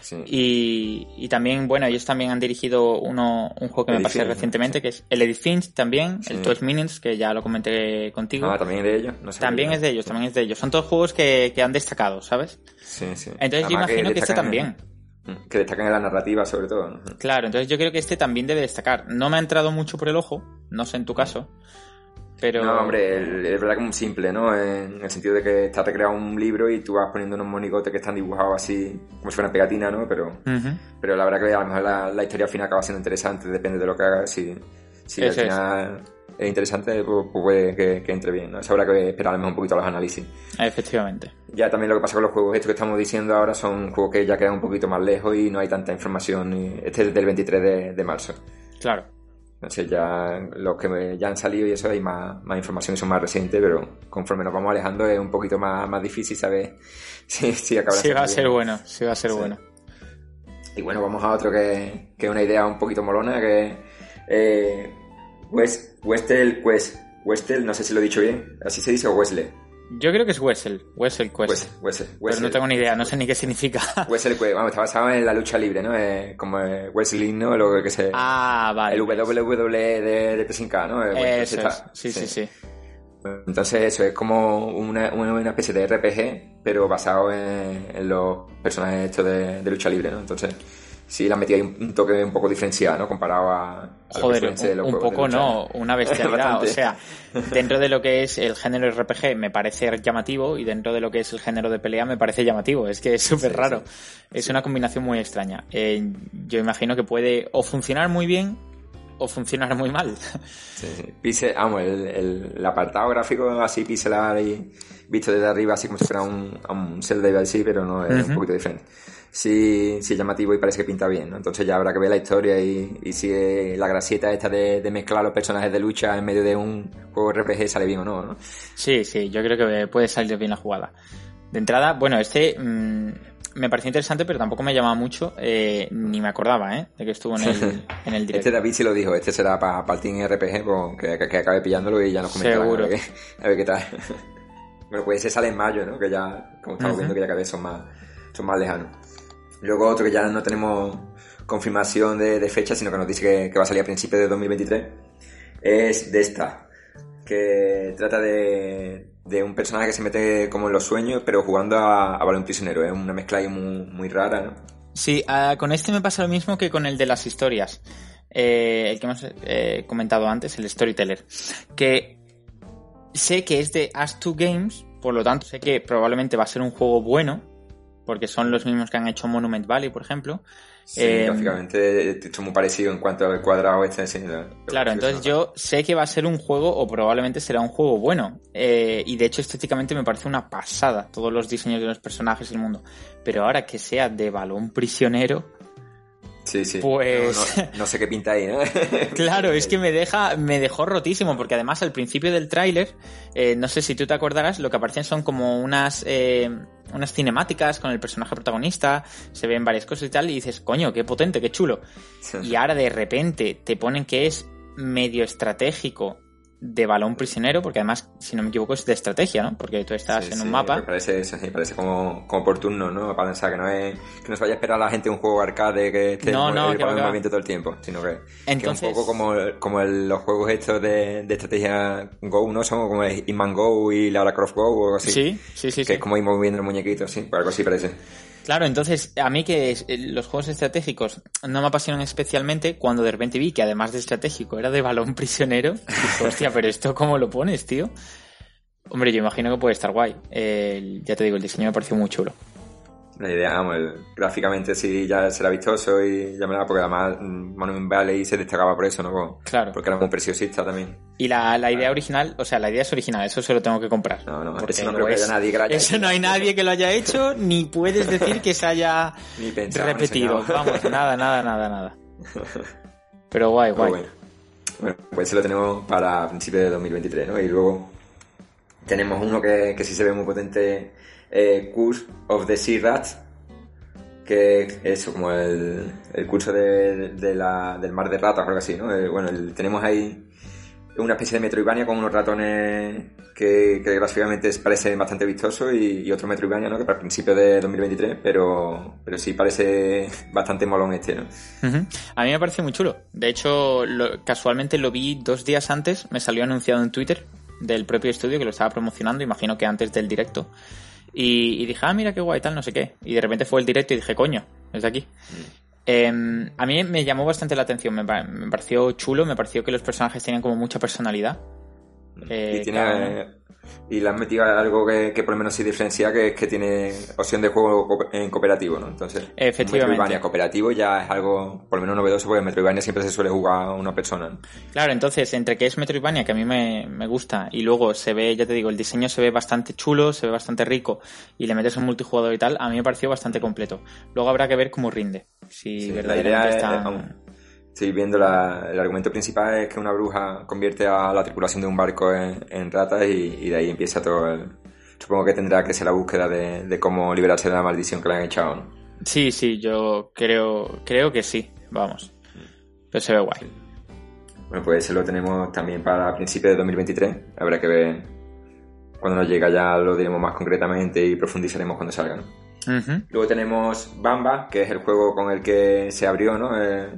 sí. Y, y también, bueno, ellos también han dirigido uno, un juego que me pasé recientemente, sí. que es el Edith Finch también, Sí. el 12 Minutes, que ya lo comenté contigo. Ah, también de ellos. No sé también es de ellos, también es de ellos. Son todos juegos que, que han destacado, ¿sabes? Sí, sí. Entonces yo imagino que este también. Que destacan en la narrativa, sobre todo. ¿no? Claro, entonces yo creo que este también debe destacar. No me ha entrado mucho por el ojo, no sé en tu caso, pero... No, hombre, el- es verdad que es muy simple, ¿no? En el sentido de que está recreado un libro y tú vas poniendo unos monigotes que están dibujados así, como si fueran pegatinas, ¿no? Pero, pero la verdad que a lo mejor la, la historia al final acaba siendo interesante, depende de lo que hagas. Si, si al es. final es interesante, pues, pues puede que, que entre bien, ¿no? Eso habrá que esperar a lo mejor un poquito a los análisis. Efectivamente. Ya también lo que pasa con los juegos estos que estamos diciendo ahora son juegos que ya quedan un poquito más lejos y no hay tanta información. y- Este es del 23 de, de marzo. Claro. Entonces ya los que me- ya han salido y eso hay más, más información y son más recientes, pero conforme nos vamos alejando es un poquito más, más difícil saber (laughs) si, si acabará Sí va a ser bueno, sí va a ser Sí. bueno. Y bueno, vamos a otro que, que es una idea un poquito molona, que es eh, West, Westel Quest. Westel, no sé si lo he dicho bien, así se dice o Wesley. Yo creo que es Wessel, Wessel Quest. Pero no tengo ni idea, no sé ni qué significa. (laughs) Wesley Quest, vamos, está basado en la lucha libre, ¿no? Eh, como eh, Wesley, ¿no? Lo que se... ah, vale. el WWE de, de Tesinka, ¿no? Eh, Eso es. Sí, sí, sí. Entonces eso es como una, una, una especie de RPG, pero basado en, en los personajes estos de, de lucha libre, ¿no? Entonces sí le han metido ahí un, un toque un poco diferenciado, ¿no? Comparado a, a lo que Joder, un, los un juegos de poco no, una (laughs) bestialidad. o sea, (laughs) dentro de lo que es el género RPG me parece llamativo y dentro de lo que es el género de pelea me parece llamativo. Es que es súper Sí, raro. sí. Es una combinación muy extraña. Eh, yo imagino que puede o funcionar muy bien o funcionar muy mal. (laughs) Sí, sí. Vamos, el, el, el apartado gráfico así pixelar y visto desde arriba así como si fuera un, un Zelda así, pero no es un poquito diferente. Sí, sí es llamativo y parece que pinta bien, ¿no? Entonces ya habrá que ver la historia y, y si la grasieta esta de, de mezclar los personajes de lucha en medio de un juego RPG sale bien o no, ¿no? Sí, sí, yo creo que puede salir bien la jugada. De entrada, bueno, este mm, me pareció interesante, pero tampoco me llamaba mucho, eh, ni me acordaba, ¿eh? De que estuvo en el, (laughs) en el directo. Este David sí lo dijo, este será para el Team RPG, pues, que, que, que acabe pillándolo y ya nos comentarán Seguro. A ver, qué, a ver qué tal. (laughs) bueno, pues ese sale en mayo, ¿no? Que ya, como estamos viendo, que ya cada vez son más, son más lejanos. Luego otro que ya no tenemos confirmación de, fecha, sino que nos dice que, va a salir a principios de 2023, es de esta, que trata de, de un personaje que se mete como en los sueños, pero jugando a, a balón prisionero. Es una mezcla muy, rara, ¿no? Sí, con este me pasa lo mismo que con el de las historias. Eh, el que hemos eh, comentado antes, el Storyteller. Que sé que es de As2 Games, por lo tanto sé que probablemente va a ser un juego bueno, porque son los mismos que han hecho Monument Valley, por ejemplo. Sí, Eh, gráficamente esto es muy parecido en cuanto al cuadrado este. sí, la- Claro, entonces yo sé que va a ser un juego o probablemente será un juego bueno. Eh, y de hecho estéticamente me parece una pasada todos los diseños de los personajes y el mundo. Pero ahora que sea de balón prisionero, Sí, sí. Pues- No, no- no sé qué pinta ahí, ¿no? (laughs) Claro, es que me deja, me dejó rotísimo, porque además al principio del tráiler, eh, no sé si tú te acordarás, lo que aparecen son como unas, eh, unas cinemáticas con el personaje protagonista, se ven varias cosas y tal, y dices, coño, qué potente, qué chulo. Y ahora de repente te ponen que es medio estratégico de balón prisionero, porque además, si no me equivoco, es de estrategia, ¿no? Porque tú estás Sí, en sí, un mapa. me Parece eso, sí, parece como, como por turno, ¿no? Para pensar que no es, que no se vaya a esperar a la gente un juego arcade que esté No, no, el que va, que va. movimiento todo el tiempo, sino que, que Entonces- es un poco como, como el- los juegos estos de, de estrategia Go, ¿no? Son como el Hitman Go y Lara Croft Go o algo así. Sí, sí, sí, Que es como ir moviendo el muñequito, sí, algo así parece. Claro, entonces a mí que eh, los juegos estratégicos no me apasionan especialmente cuando de repente vi que además de estratégico era de balón prisionero. (laughs) Dije, hostia, pero esto cómo lo pones, tío. Hombre, yo imagino que puede estar guay. Ya te digo, el diseño me pareció muy chulo. La idea, vamos, el- gráficamente sí ya será vistoso y ya me da, porque además mm, Monument Valley se destacaba por eso, ¿no? Por- Claro. Porque era muy preciosista también. Y la, la idea original, o sea, la idea es original, eso se lo tengo que comprar. No, no, eso no creo que haya nadie que lo haya Eso hecho. no hay nadie que lo haya hecho, ni puedes decir que se haya (laughs) Ni pensado, ni repetido. Vamos, (laughs) nada, nada, nada, nada. Pero guay, guay. bueno. Bueno, pues ese lo tenemos para principios de 2023, ¿no? Y luego tenemos uno que, que sí se ve muy potente, eh, Curse of the Sea Rat, que es como el, el curso de, la, del mar de ratas o algo así, ¿no? Eh, bueno, el- tenemos ahí una especie de Metroidvania con unos ratones que, que gráficamente parece bastante vistoso y, otro Metroidvania, ¿no? Que para principios de 2023, pero, pero sí parece (laughs) bastante molón este, ¿no? A mí me parece muy chulo. De hecho, lo- casualmente lo vi dos días antes, me salió anunciado en Twitter del propio estudio que lo estaba promocionando, imagino que antes del directo. Y, y dije, ah, mira qué guay, tal, no sé qué. Y de repente fue el directo y dije, coño, es de aquí. Em, a mí me llamó bastante la atención, me, me pareció chulo, me pareció que los personajes tenían como mucha personalidad. Eh, y tiene cada. Y le han metido algo que, que por lo menos sí diferencia que es que tiene opción de juego en cooperativo no entonces Efectivamente. Metroidvania cooperativo ya es algo por lo menos novedoso porque en Metroidvania siempre se suele jugar una persona ¿no? Claro, entonces, entre que es Metroidvania, que a mí me, me gusta, y luego se ve, ya te digo, el diseño se ve bastante chulo, se ve bastante rico, y le metes un multijugador y tal, a mí me pareció bastante completo. Luego habrá que ver cómo rinde. Si Sí, verdaderamente es, está... vamos, estoy viendo la- el argumento principal es que una bruja convierte a la tripulación de un barco en, en ratas y, y de ahí empieza todo el, supongo que tendrá que ser la búsqueda de, de cómo liberarse de la maldición que le han echado ¿no? Sí, sí, yo creo, creo que sí, vamos. Pero se ve guay. Bueno, pues ese lo tenemos también para principios de 2023. Habrá que ver cuando nos llega, ya lo diremos más concretamente y profundizaremos cuando salga. ¿no? Luego tenemos Bamba, que es el juego con el que se abrió ¿no? Eh,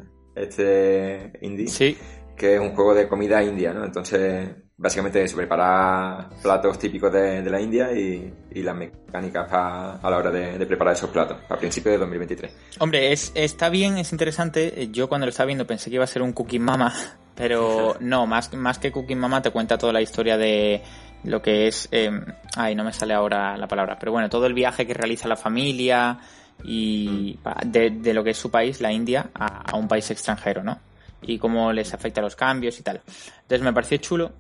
este indie, Sí, que es un juego de comida india. ¿no? Entonces, básicamente eso, preparar platos típicos de, de la India y, y las mecánicas pa- a la hora de, de preparar esos platos, a principios de 2023. Hombre, es, está bien, es interesante. Yo cuando lo estaba viendo pensé que iba a ser un Cooking Mama, pero (laughs) no, más, más que Cooking Mama te cuenta toda la historia de lo que es... eh, ay, no me sale ahora la palabra, pero bueno, todo el viaje que realiza la familia y de, de lo que es su país, la India, a, a un país extranjero, ¿no? y cómo les afecta los cambios y tal. Entonces me pareció chulo,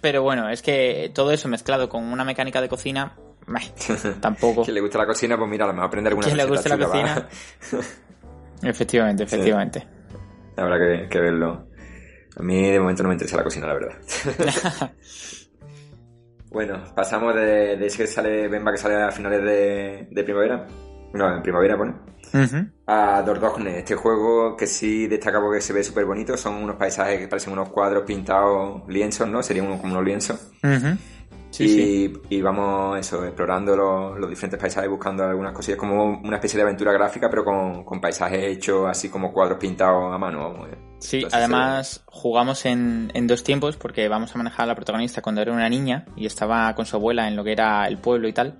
pero bueno, es que todo eso mezclado con una mecánica de cocina, (laughs) tampoco. Quien le gusta la cocina, pues mira, a lo mejor aprender alguna Quien le guste la cocina. (laughs) (laughs) Efectivamente, efectivamente. va. Habrá que, que verlo. A mí de momento no me interesa la cocina, la verdad. bueno, pasamos de, de ese que sale, Bemba que sale a finales de, de primavera. No, en primavera, pone. Ujú. A Dordogne, este juego que sí destaca porque se ve súper bonito, son unos paisajes que parecen unos cuadros pintados lienzos, ¿no? Serían como unos lienzos. Ujú. Sí, y, sí. y vamos eso, explorando los, los diferentes paisajes, buscando algunas cosillas, como una especie de aventura gráfica, pero con, con paisajes hechos así como cuadros pintados a mano. vamos, eh. Sí, Entonces, además jugamos en, en dos tiempos porque vamos a manejar a la protagonista cuando era una niña y estaba con su abuela en lo que era el pueblo y tal.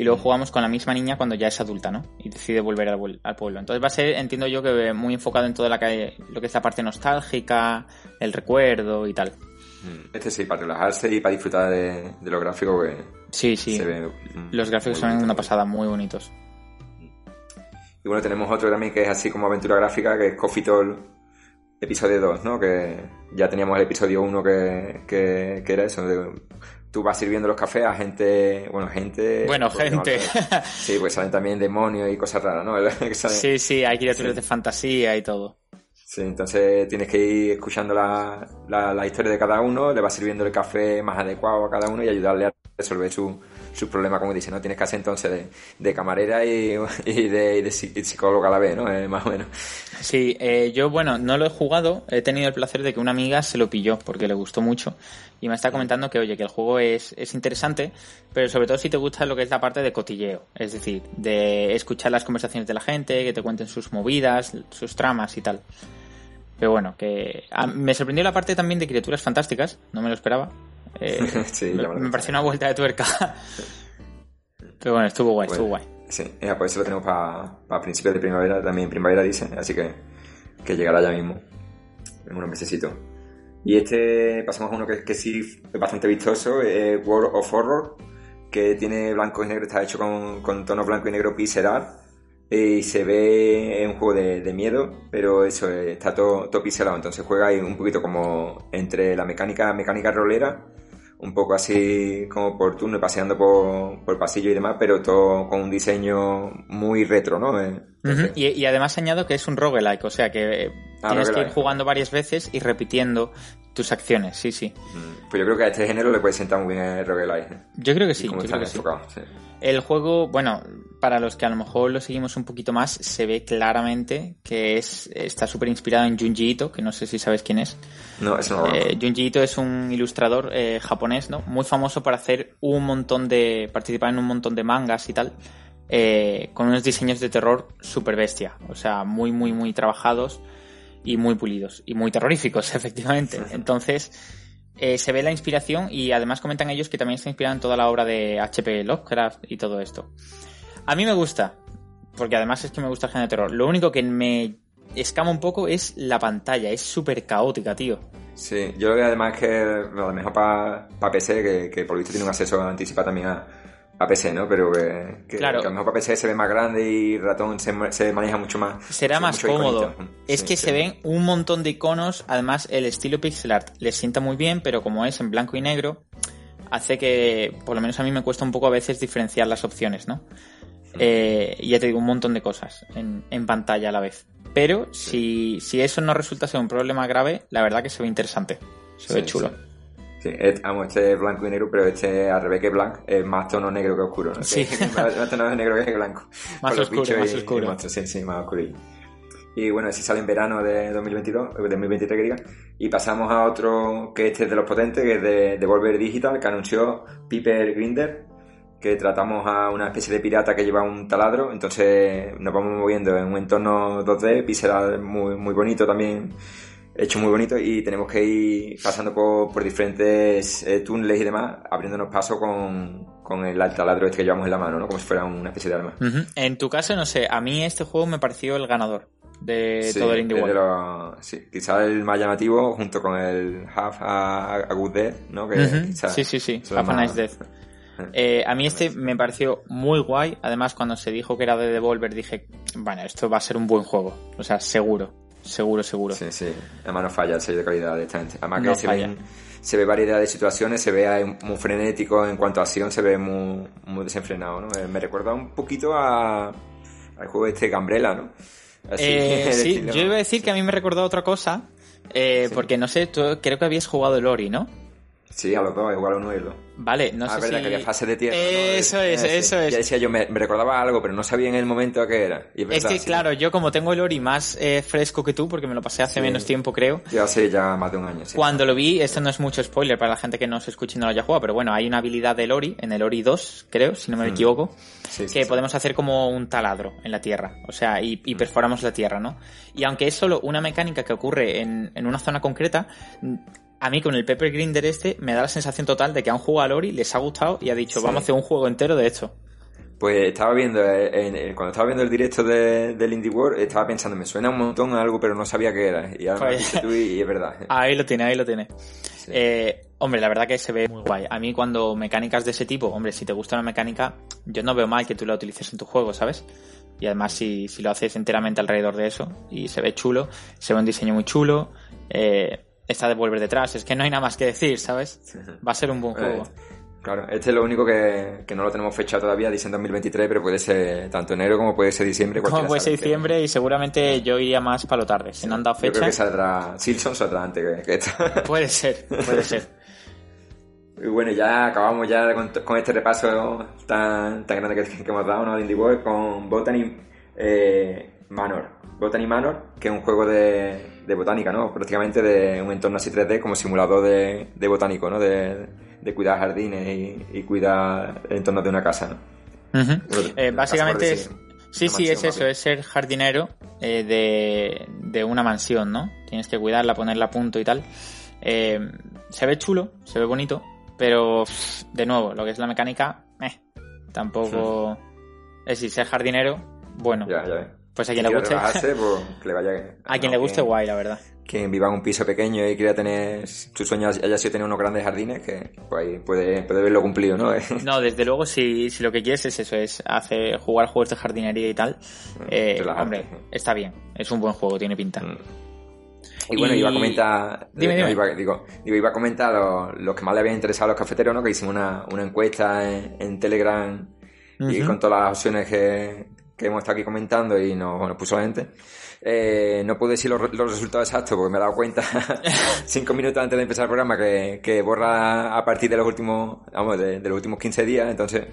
Y luego jugamos con la misma niña cuando ya es adulta, ¿no? Y decide volver al, pueblo. Entonces va a ser, entiendo yo, que muy enfocado en toda la que, lo que es la parte nostálgica, el recuerdo y tal. Mm, Este sí, para relajarse y para disfrutar de, de lo gráfico que Sí, sí. se ve. mm, Los gráficos son bonito. una pasada, muy bonitos. Y bueno, tenemos otro también que es así como aventura gráfica, que es Coffee Toll episodio 2, ¿no? Que ya teníamos el episodio 1 que, que, que era eso, de, tú vas sirviendo los cafés a gente, bueno, gente... Bueno, no, gente. (laughs) Sí, pues salen también demonios y cosas raras, ¿no? (laughs) Sí, sí, hay criaturas Sí. de fantasía y todo. Sí, entonces tienes que ir escuchando la, la, la historia de cada uno, le vas sirviendo el café más adecuado a cada uno y ayudarle a resolver su- sus problemas, como dice, ¿no? Tienes que hacer entonces de, de camarera y, y de, y de psicóloga a la vez, ¿no? Eh, más o menos. Sí, eh, yo, bueno, no lo he jugado, he tenido el placer de que una amiga se lo pilló porque le gustó mucho y me está comentando que, oye, que el juego es, es interesante, pero sobre todo si te gusta lo que es la parte de cotilleo, es decir, de escuchar las conversaciones de la gente, que te cuenten sus movidas, sus tramas y tal. Pero bueno, que a- me sorprendió la parte también de criaturas fantásticas, no me lo esperaba. Eh, (laughs) Sí, me, me pareció una vuelta de tuerca. Pero bueno, estuvo guay, estuvo guay. Sí, ya, pues eso lo tenemos para principios de primavera, también primavera dice, así que, que llegará ya mismo, en unos mesecitos. Y este, pasamos a uno que, que sí es bastante vistoso, es World of Horror, que tiene blanco y negro, está hecho con, con tonos blanco y negro pixel art, y se ve un juego de, de miedo, pero eso, eh, está todo, todo pixelado, entonces juega ahí un poquito como entre la mecánica, mecánica rolera, un poco así como por turno, paseando por, por pasillo y demás, pero todo con un diseño muy retro, ¿no? Eh, Y, y además añado que es un roguelike, o sea que eh, Ah, tienes que ir jugando varias veces y repitiendo tus acciones, sí, sí. mm, Pues yo creo que a este género le puede sentar muy bien el roguelike. ¿eh? Yo creo que sí, yo creo que sí. sí. El juego, bueno, para los que a lo mejor lo seguimos un poquito más, se ve claramente que es está súper inspirado en Junji Ito, que no sé si sabes quién es. No, eso no Eh. Junji Ito es un ilustrador eh, japonés, ¿no? Muy famoso por hacer un montón de... participar en un montón de mangas y tal, eh, con unos diseños de terror súper bestia. O sea, muy, muy, muy trabajados y muy pulidos. Y muy terroríficos, (laughs) efectivamente. Entonces, eh, se ve la inspiración y además comentan ellos que también está inspirado en toda la obra de H.P. Lovecraft y todo esto. A mí me gusta, porque además es que me gusta el género de terror. Lo único que me escama un poco es la pantalla, es súper caótica, tío. Sí, yo creo que además que lo mejor para PC, que, que por lo visto tiene un acceso anticipado también a, a PC, ¿no? Pero que, que- Claro. que a lo mejor para PC se ve más grande y ratón se, se maneja mucho más. Será más cómodo. iconito. Es Sí, que sí. se ven un montón de iconos, además el estilo pixel art les sienta muy bien, pero como es en blanco y negro, hace que, por lo menos a mí me cuesta un poco a veces diferenciar las opciones, ¿no? Eh, y ya te digo, un montón de cosas en, en pantalla a la vez. Pero si, si eso no resulta ser un problema grave, la verdad que se ve interesante. Se ve chulo. Sí. Es- vamos, este es blanco y negro, pero este al revés que blanco, es más tono negro que oscuro, ¿no? Sí. (laughs) Más, más tono negro que blanco. Más oscuro, más y- y oscuro. monstruos, sí, sí, más oscuro. Y bueno, si sale en verano de 2022, de 2023 que diga. Y pasamos a otro que este es de los potentes, que es de Devolver Digital, que anunció Piper Grinder, que tratamos a una especie de pirata que lleva un taladro, entonces nos vamos moviendo en un entorno 2D, pixel muy, muy bonito también, hecho muy bonito, y tenemos que ir pasando por, por diferentes eh, túneles y demás, abriéndonos paso con, con el taladro este que llevamos en la mano, ¿no? Como si fuera una especie de arma. En tu caso, no sé, a mí este juego me pareció el ganador de Sí, todo el Indie World. sí, quizá el más llamativo junto con el Half a, a Good Death, ¿no? Que quizá Sí, sí, sí. son Have a más- Nice Death. (laughs) Eh, a mí este me pareció muy guay. Además, cuando se dijo que era de Devolver, dije, bueno, esto va a ser un buen juego. O sea, seguro. Seguro, seguro. Sí, sí. Además no falla el sello de calidad de esta gente. Además No que se, ven, se ve variedad de situaciones, se ve muy frenético en cuanto a acción, se ve muy, muy desenfrenado, ¿no? Eh, Me recuerda un poquito a, al juego este Gambrela, ¿no? Así, Eh, (laughs) sí, estilo- yo iba a decir que a mí me recordó otra cosa, eh, porque no sé, tú creo que habías jugado el Ori, ¿no? Sí, a los dos, igual uno y dos. Vale, no ah, sé verdad, si... que había fase de tierra. Eso Eh, es, eso es. Ya decía yo, me, me recordaba algo, pero no sabía en el momento qué era. Y Es que, claro, yo como tengo el Ori más eh, fresco que tú, porque me lo pasé hace Sí. menos tiempo, creo, Yo hace ya más de un año, sí. Cuando lo vi, esto no es mucho spoiler para la gente que no se escuche y no lo haya jugado, pero bueno, hay una habilidad del Ori, en el Ori 2, creo, si no me equivoco, Mm. Sí, sí, que podemos hacer como un taladro en la Tierra, o sea, y, Mm. y perforamos la Tierra, ¿no? Y aunque es solo una mecánica que ocurre en, en una zona concreta, a mí con el Pepper Grinder este me da la sensación total de que han jugado al Ori, les ha gustado y ha dicho, Sí. vamos a hacer un juego entero de esto. Pues estaba viendo, eh, en- en- cuando estaba viendo el directo de, del Indie World, estaba pensando, me suena un montón a algo, pero no sabía qué era. Y ahora Pues- tú y, y es verdad. Ahí lo tiene, ahí lo tiene. Eh, hombre, la verdad que se ve muy guay. A mí cuando mecánicas de ese tipo, hombre, si te gusta una mecánica, yo no veo mal que tú la utilices en tu juego, ¿sabes? Y además si, si lo haces enteramente alrededor de eso y se ve chulo, se ve un diseño muy chulo, eh, está de volver detrás, es que no hay nada más que decir, ¿sabes? Va a ser un buen juego. Eh, claro, este es lo único que, que no lo tenemos fechado todavía, dice en 2023, pero puede ser tanto enero como puede ser diciembre. Como puede ser que- diciembre y seguramente yo iría más para lo tarde. Si no han dado Yo creo fecha, que saldrá, Silson saldrá antes que, que esto. (laughs) (laughs) puede ser, puede ser. Y bueno, ya acabamos ya con, con este repaso tan, tan grande que, que hemos dado, ¿no? De Indie World con Botany eh, Manor. Botany Manor, que es un juego de, de botánica, ¿no? Prácticamente de un entorno así 3D como simulador de, de botánico, ¿no? De, de cuidar jardines y, y cuidar el entorno de una casa, ¿no? Eh, básicamente es, sí, sí, es eso, es ser jardinero eh, de, de una mansión, ¿no? Tienes que cuidarla, ponerla a punto y tal. Eh, se ve chulo, se ve bonito, pero pff, de nuevo, lo que es la mecánica, eh, tampoco... Es decir, ser jardinero, bueno, Ya, ya. Pues a quien le guste, (laughs) pues que le vaya... a quien no, le guste, guay, la verdad. quien viva en un piso pequeño y quiera tener su sueño haya sido tener unos grandes jardines que pues ahí puede, puede verlo cumplido ¿no? (laughs) No, desde luego, si, si lo que quieres es eso, es hacer, jugar juegos de jardinería y tal, eh, relajarte. hombre, está bien, es un buen juego, tiene pinta. Mm. y bueno Y- iba a comentar Dime, no, dime. Iba, digo, iba a comentar los, los que más le habían interesado a los cafeteros ¿no? que hicimos una, una encuesta en, en Telegram y con todas las opciones que, que hemos estado aquí comentando y nos, nos puso la gente eh, no puedo decir los, re- los resultados exactos porque me he dado cuenta (laughs) cinco minutos antes de empezar el programa que, que borra a partir de los últimos, vamos, de, de los últimos 15 días, entonces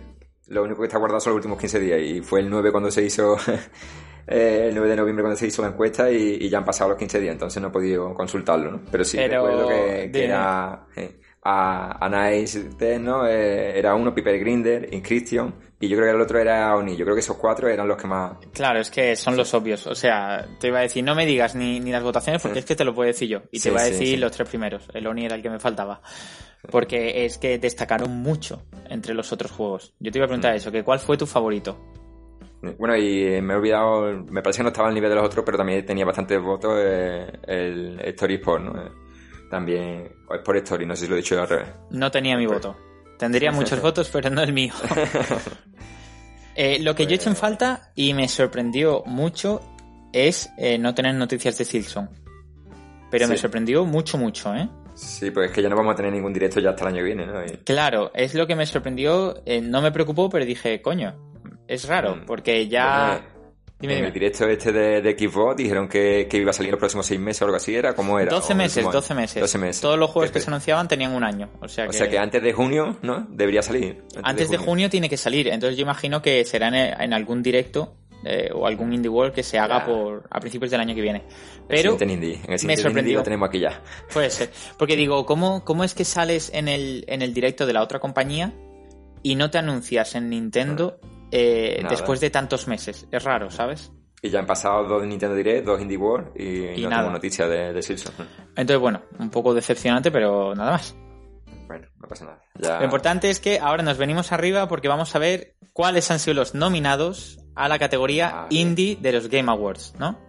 lo único que está guardado son los últimos 15 días y fue el 9 cuando se hizo, (laughs) eh, el 9 de noviembre cuando se hizo la encuesta y, y ya han pasado los 15 días, entonces no he podido consultarlo, ¿no? Pero sí Pero, recuerdo que, que era eh, a, a Nice Test, ¿no? Eh, era uno, Piper Grinder, Inscription y yo creo que el otro era Oni. Yo creo que esos cuatro eran los que más... Claro, es que son los obvios. O sea, te iba a decir, no me digas ni, ni las votaciones porque es que te lo puedo decir yo. Y te iba a decir los tres primeros. El Oni era el que me faltaba. Porque es que destacaron mucho entre los otros juegos. Yo te iba a preguntar Mm. eso, que ¿cuál fue tu favorito? Bueno, y me he olvidado, me parece que no estaba al nivel de los otros, pero también tenía bastantes votos eh, el Story Sport, ¿no? Eh, También, o Sport Story, no sé si lo he dicho al revés. No tenía mi voto. Tendría muchos votos, pero no el mío. (laughs) Eh, lo que yo he hecho en falta y me sorprendió mucho es eh, no tener noticias de Silson. Pero me sorprendió mucho, mucho, ¿eh? Sí, pues es que ya no vamos a tener ningún directo ya hasta el año que viene, ¿no? Y- Claro, es lo que me sorprendió. eh, no me preocupó, pero dije, coño, es raro, Mm. porque ya. Dime, en dime. el directo este de, de Xbox dijeron que, que iba a salir los próximos seis meses o algo así, ¿era? ¿Cómo era? 12 ¿O el meses, último año? 12 meses. 12 meses. Todos los juegos que Que- se anunciaban tenían un año. O sea que, O sea que antes de junio, ¿no? Debería salir. antes de junio tiene que salir. Entonces yo imagino que será en, en algún directo eh, o algún Indie World que se haga por a principios del año que viene. Pero siguiente indie. En el me sorprendió. lo tenemos aquí ya. Puede ser. Porque digo, ¿cómo, ¿cómo es que sales en el, en el directo de la otra compañía y no te anuncias en Nintendo eh, después de tantos meses? Es raro, ¿sabes? Y ya han pasado dos de Nintendo Direct, dos Indie World y, Y no nada. tenemos noticia de, de Silson. Entonces, bueno, un poco decepcionante, pero nada más. Bueno, no pasa nada. Ya... Lo importante es que ahora nos venimos arriba porque vamos a ver cuáles han sido los nominados a la categoría Ah. Indie de los Game Awards, ¿no?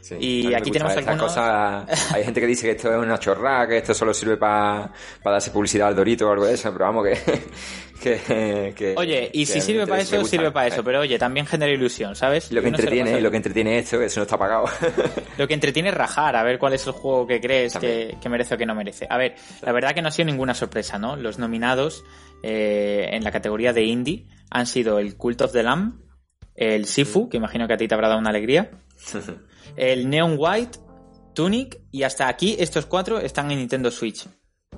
Sí, y aquí tenemos estas algunos... cosas. Hay gente que dice que esto es una chorrada, que esto solo sirve para darse publicidad al Dorito o algo de eso, pero vamos, que. (laughs) que, que- Oye, y que si sirve para eso, sirve para eso. Pero oye, también genera ilusión, ¿sabes? Lo que Uno entretiene, lo que entretiene esto, eso no está pagado. (laughs) Lo que entretiene es rajar, a ver cuál es el juego que crees que, que merece o que no merece. A ver, la verdad que no ha sido ninguna sorpresa, ¿no? Los nominados eh, en la categoría de indie han sido el Cult of the Lamb, el Sifu, que imagino que a ti te habrá dado una alegría, (laughs) el Neon White, Tunic y hasta aquí estos cuatro están en Nintendo Switch.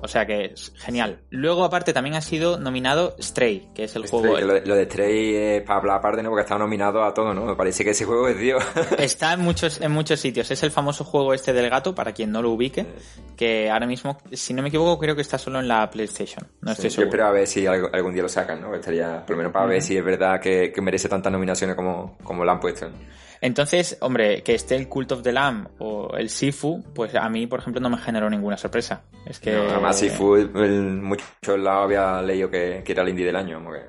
O sea que es genial. Luego, aparte, también ha sido nominado Stray, que es el juego. Stray, lo, de- lo de Stray es para hablar aparte, ¿no? Porque está nominado a todo, ¿no? Me parece que ese juego es Dios. (laughs) Está en muchos, en muchos sitios. Es el famoso juego este del gato, para quien no lo ubique, que ahora mismo, si no me equivoco, creo que está solo en la PlayStation. No estoy Yo seguro. espero a ver si algún día lo sacan, ¿no? Estaría, por lo menos para ver si es verdad que, que merece tantas nominaciones como, como lo han puesto. Entonces, hombre, que esté el Cult of the Lamb o el Sifu, pues a mí, por ejemplo, no me generó ninguna sorpresa. Es que. No, además, si fue en muchos lados había leído que, que era el indie del año, que,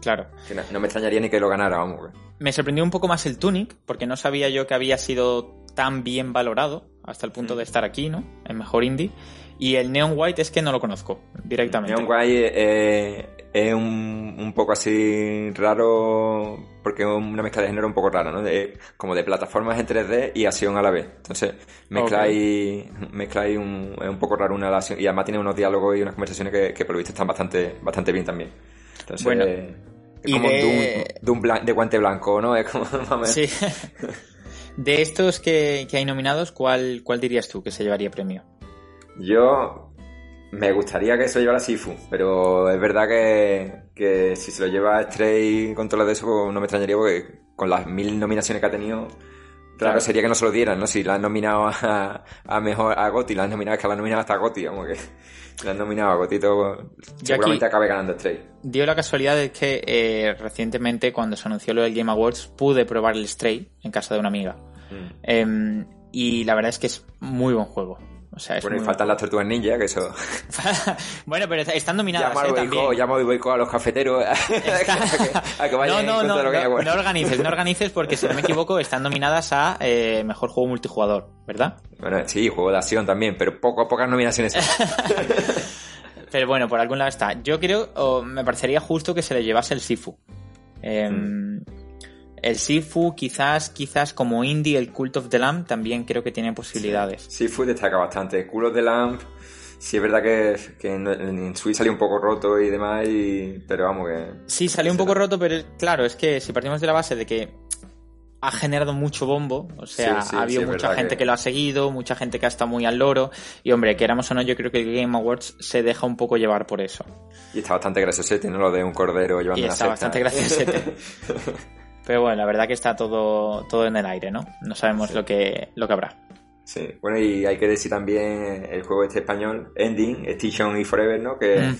Claro. que no, no me extrañaría ni que lo ganara, que- Me sorprendió un poco más el Tunic, porque no sabía yo que había sido tan bien valorado hasta el punto de estar aquí, ¿no? En mejor indie. Y el Neon White es que no lo conozco directamente. Neon White eh, es un, un poco así raro, porque es una mezcla de género un poco rara, ¿no? De- como de plataformas en 3D y acción a la vez. Entonces, mezcláis, mezcláis un, es un poco raro una acción, y además tiene unos diálogos y unas conversaciones que, que por lo visto están bastante, bastante bien también. Entonces, Bueno, es y como de- de, blan- guante blanco, ¿no? Es como (laughs) menos. Sí. De estos que, que hay nominados, ¿cuál, ¿cuál dirías tú que se llevaría premio? Yo me gustaría que se lo llevara Sifu, pero es verdad que, que si se lo lleva Stray con todo lo de eso, pues no me extrañaría porque con las mil nominaciones que ha tenido, claro, sería que no se lo dieran, ¿no? Si la han nominado a, a mejor a Goti, la han nominado, es que la han nominado hasta a Goti, como que la han nominado a Goti, todo, seguramente acabe ganando Stray. Dio la casualidad de que eh, recientemente, cuando se anunció lo del Game Awards, pude probar el Stray en casa de una amiga. Mm. Em, y la verdad es que es muy buen juego. O sea, es Bueno, y muy faltan las tortugas ninja, que eso... (laughs) bueno, pero están nominadas Llama eh, llama boicot a los cafeteros (laughs) a que, a que (laughs) vayan no, no, no, lo que no, bueno. no organices, no organices porque si no me equivoco están nominadas a eh, Mejor Juego Multijugador, ¿verdad? Bueno, sí, juego de acción también, pero poco, pocas nominaciones. Pero bueno, por algún lado está. Yo creo, o me parecería justo que se le llevase el Sifu. Em, El Sifu, quizás, quizás como indie, el Cult of the Lamb también creo que tiene posibilidades. Seafood destaca bastante. Culo de Lamp, sí es verdad que, que en, en Switch salió un poco roto y demás, y, pero vamos que... Sí, salió un poco roto, pero claro, es que si partimos de la base de que ha generado mucho bombo, o sea, Sí, sí, ha habido sí, mucha gente que... que lo ha seguido, mucha gente que ha estado muy al loro, y hombre, queramos o no, yo creo que el Game Awards se deja un poco llevar por eso. Y está bastante graciosete, ¿no? Lo de un cordero llevando Y está cesta. bastante graciosete. (laughs) Pero bueno, la verdad que está todo, todo en el aire, ¿no? No sabemos lo que, lo que habrá. Sí, bueno, y hay que decir también el juego este español, Ending, Extinction y Forever, ¿no? Que,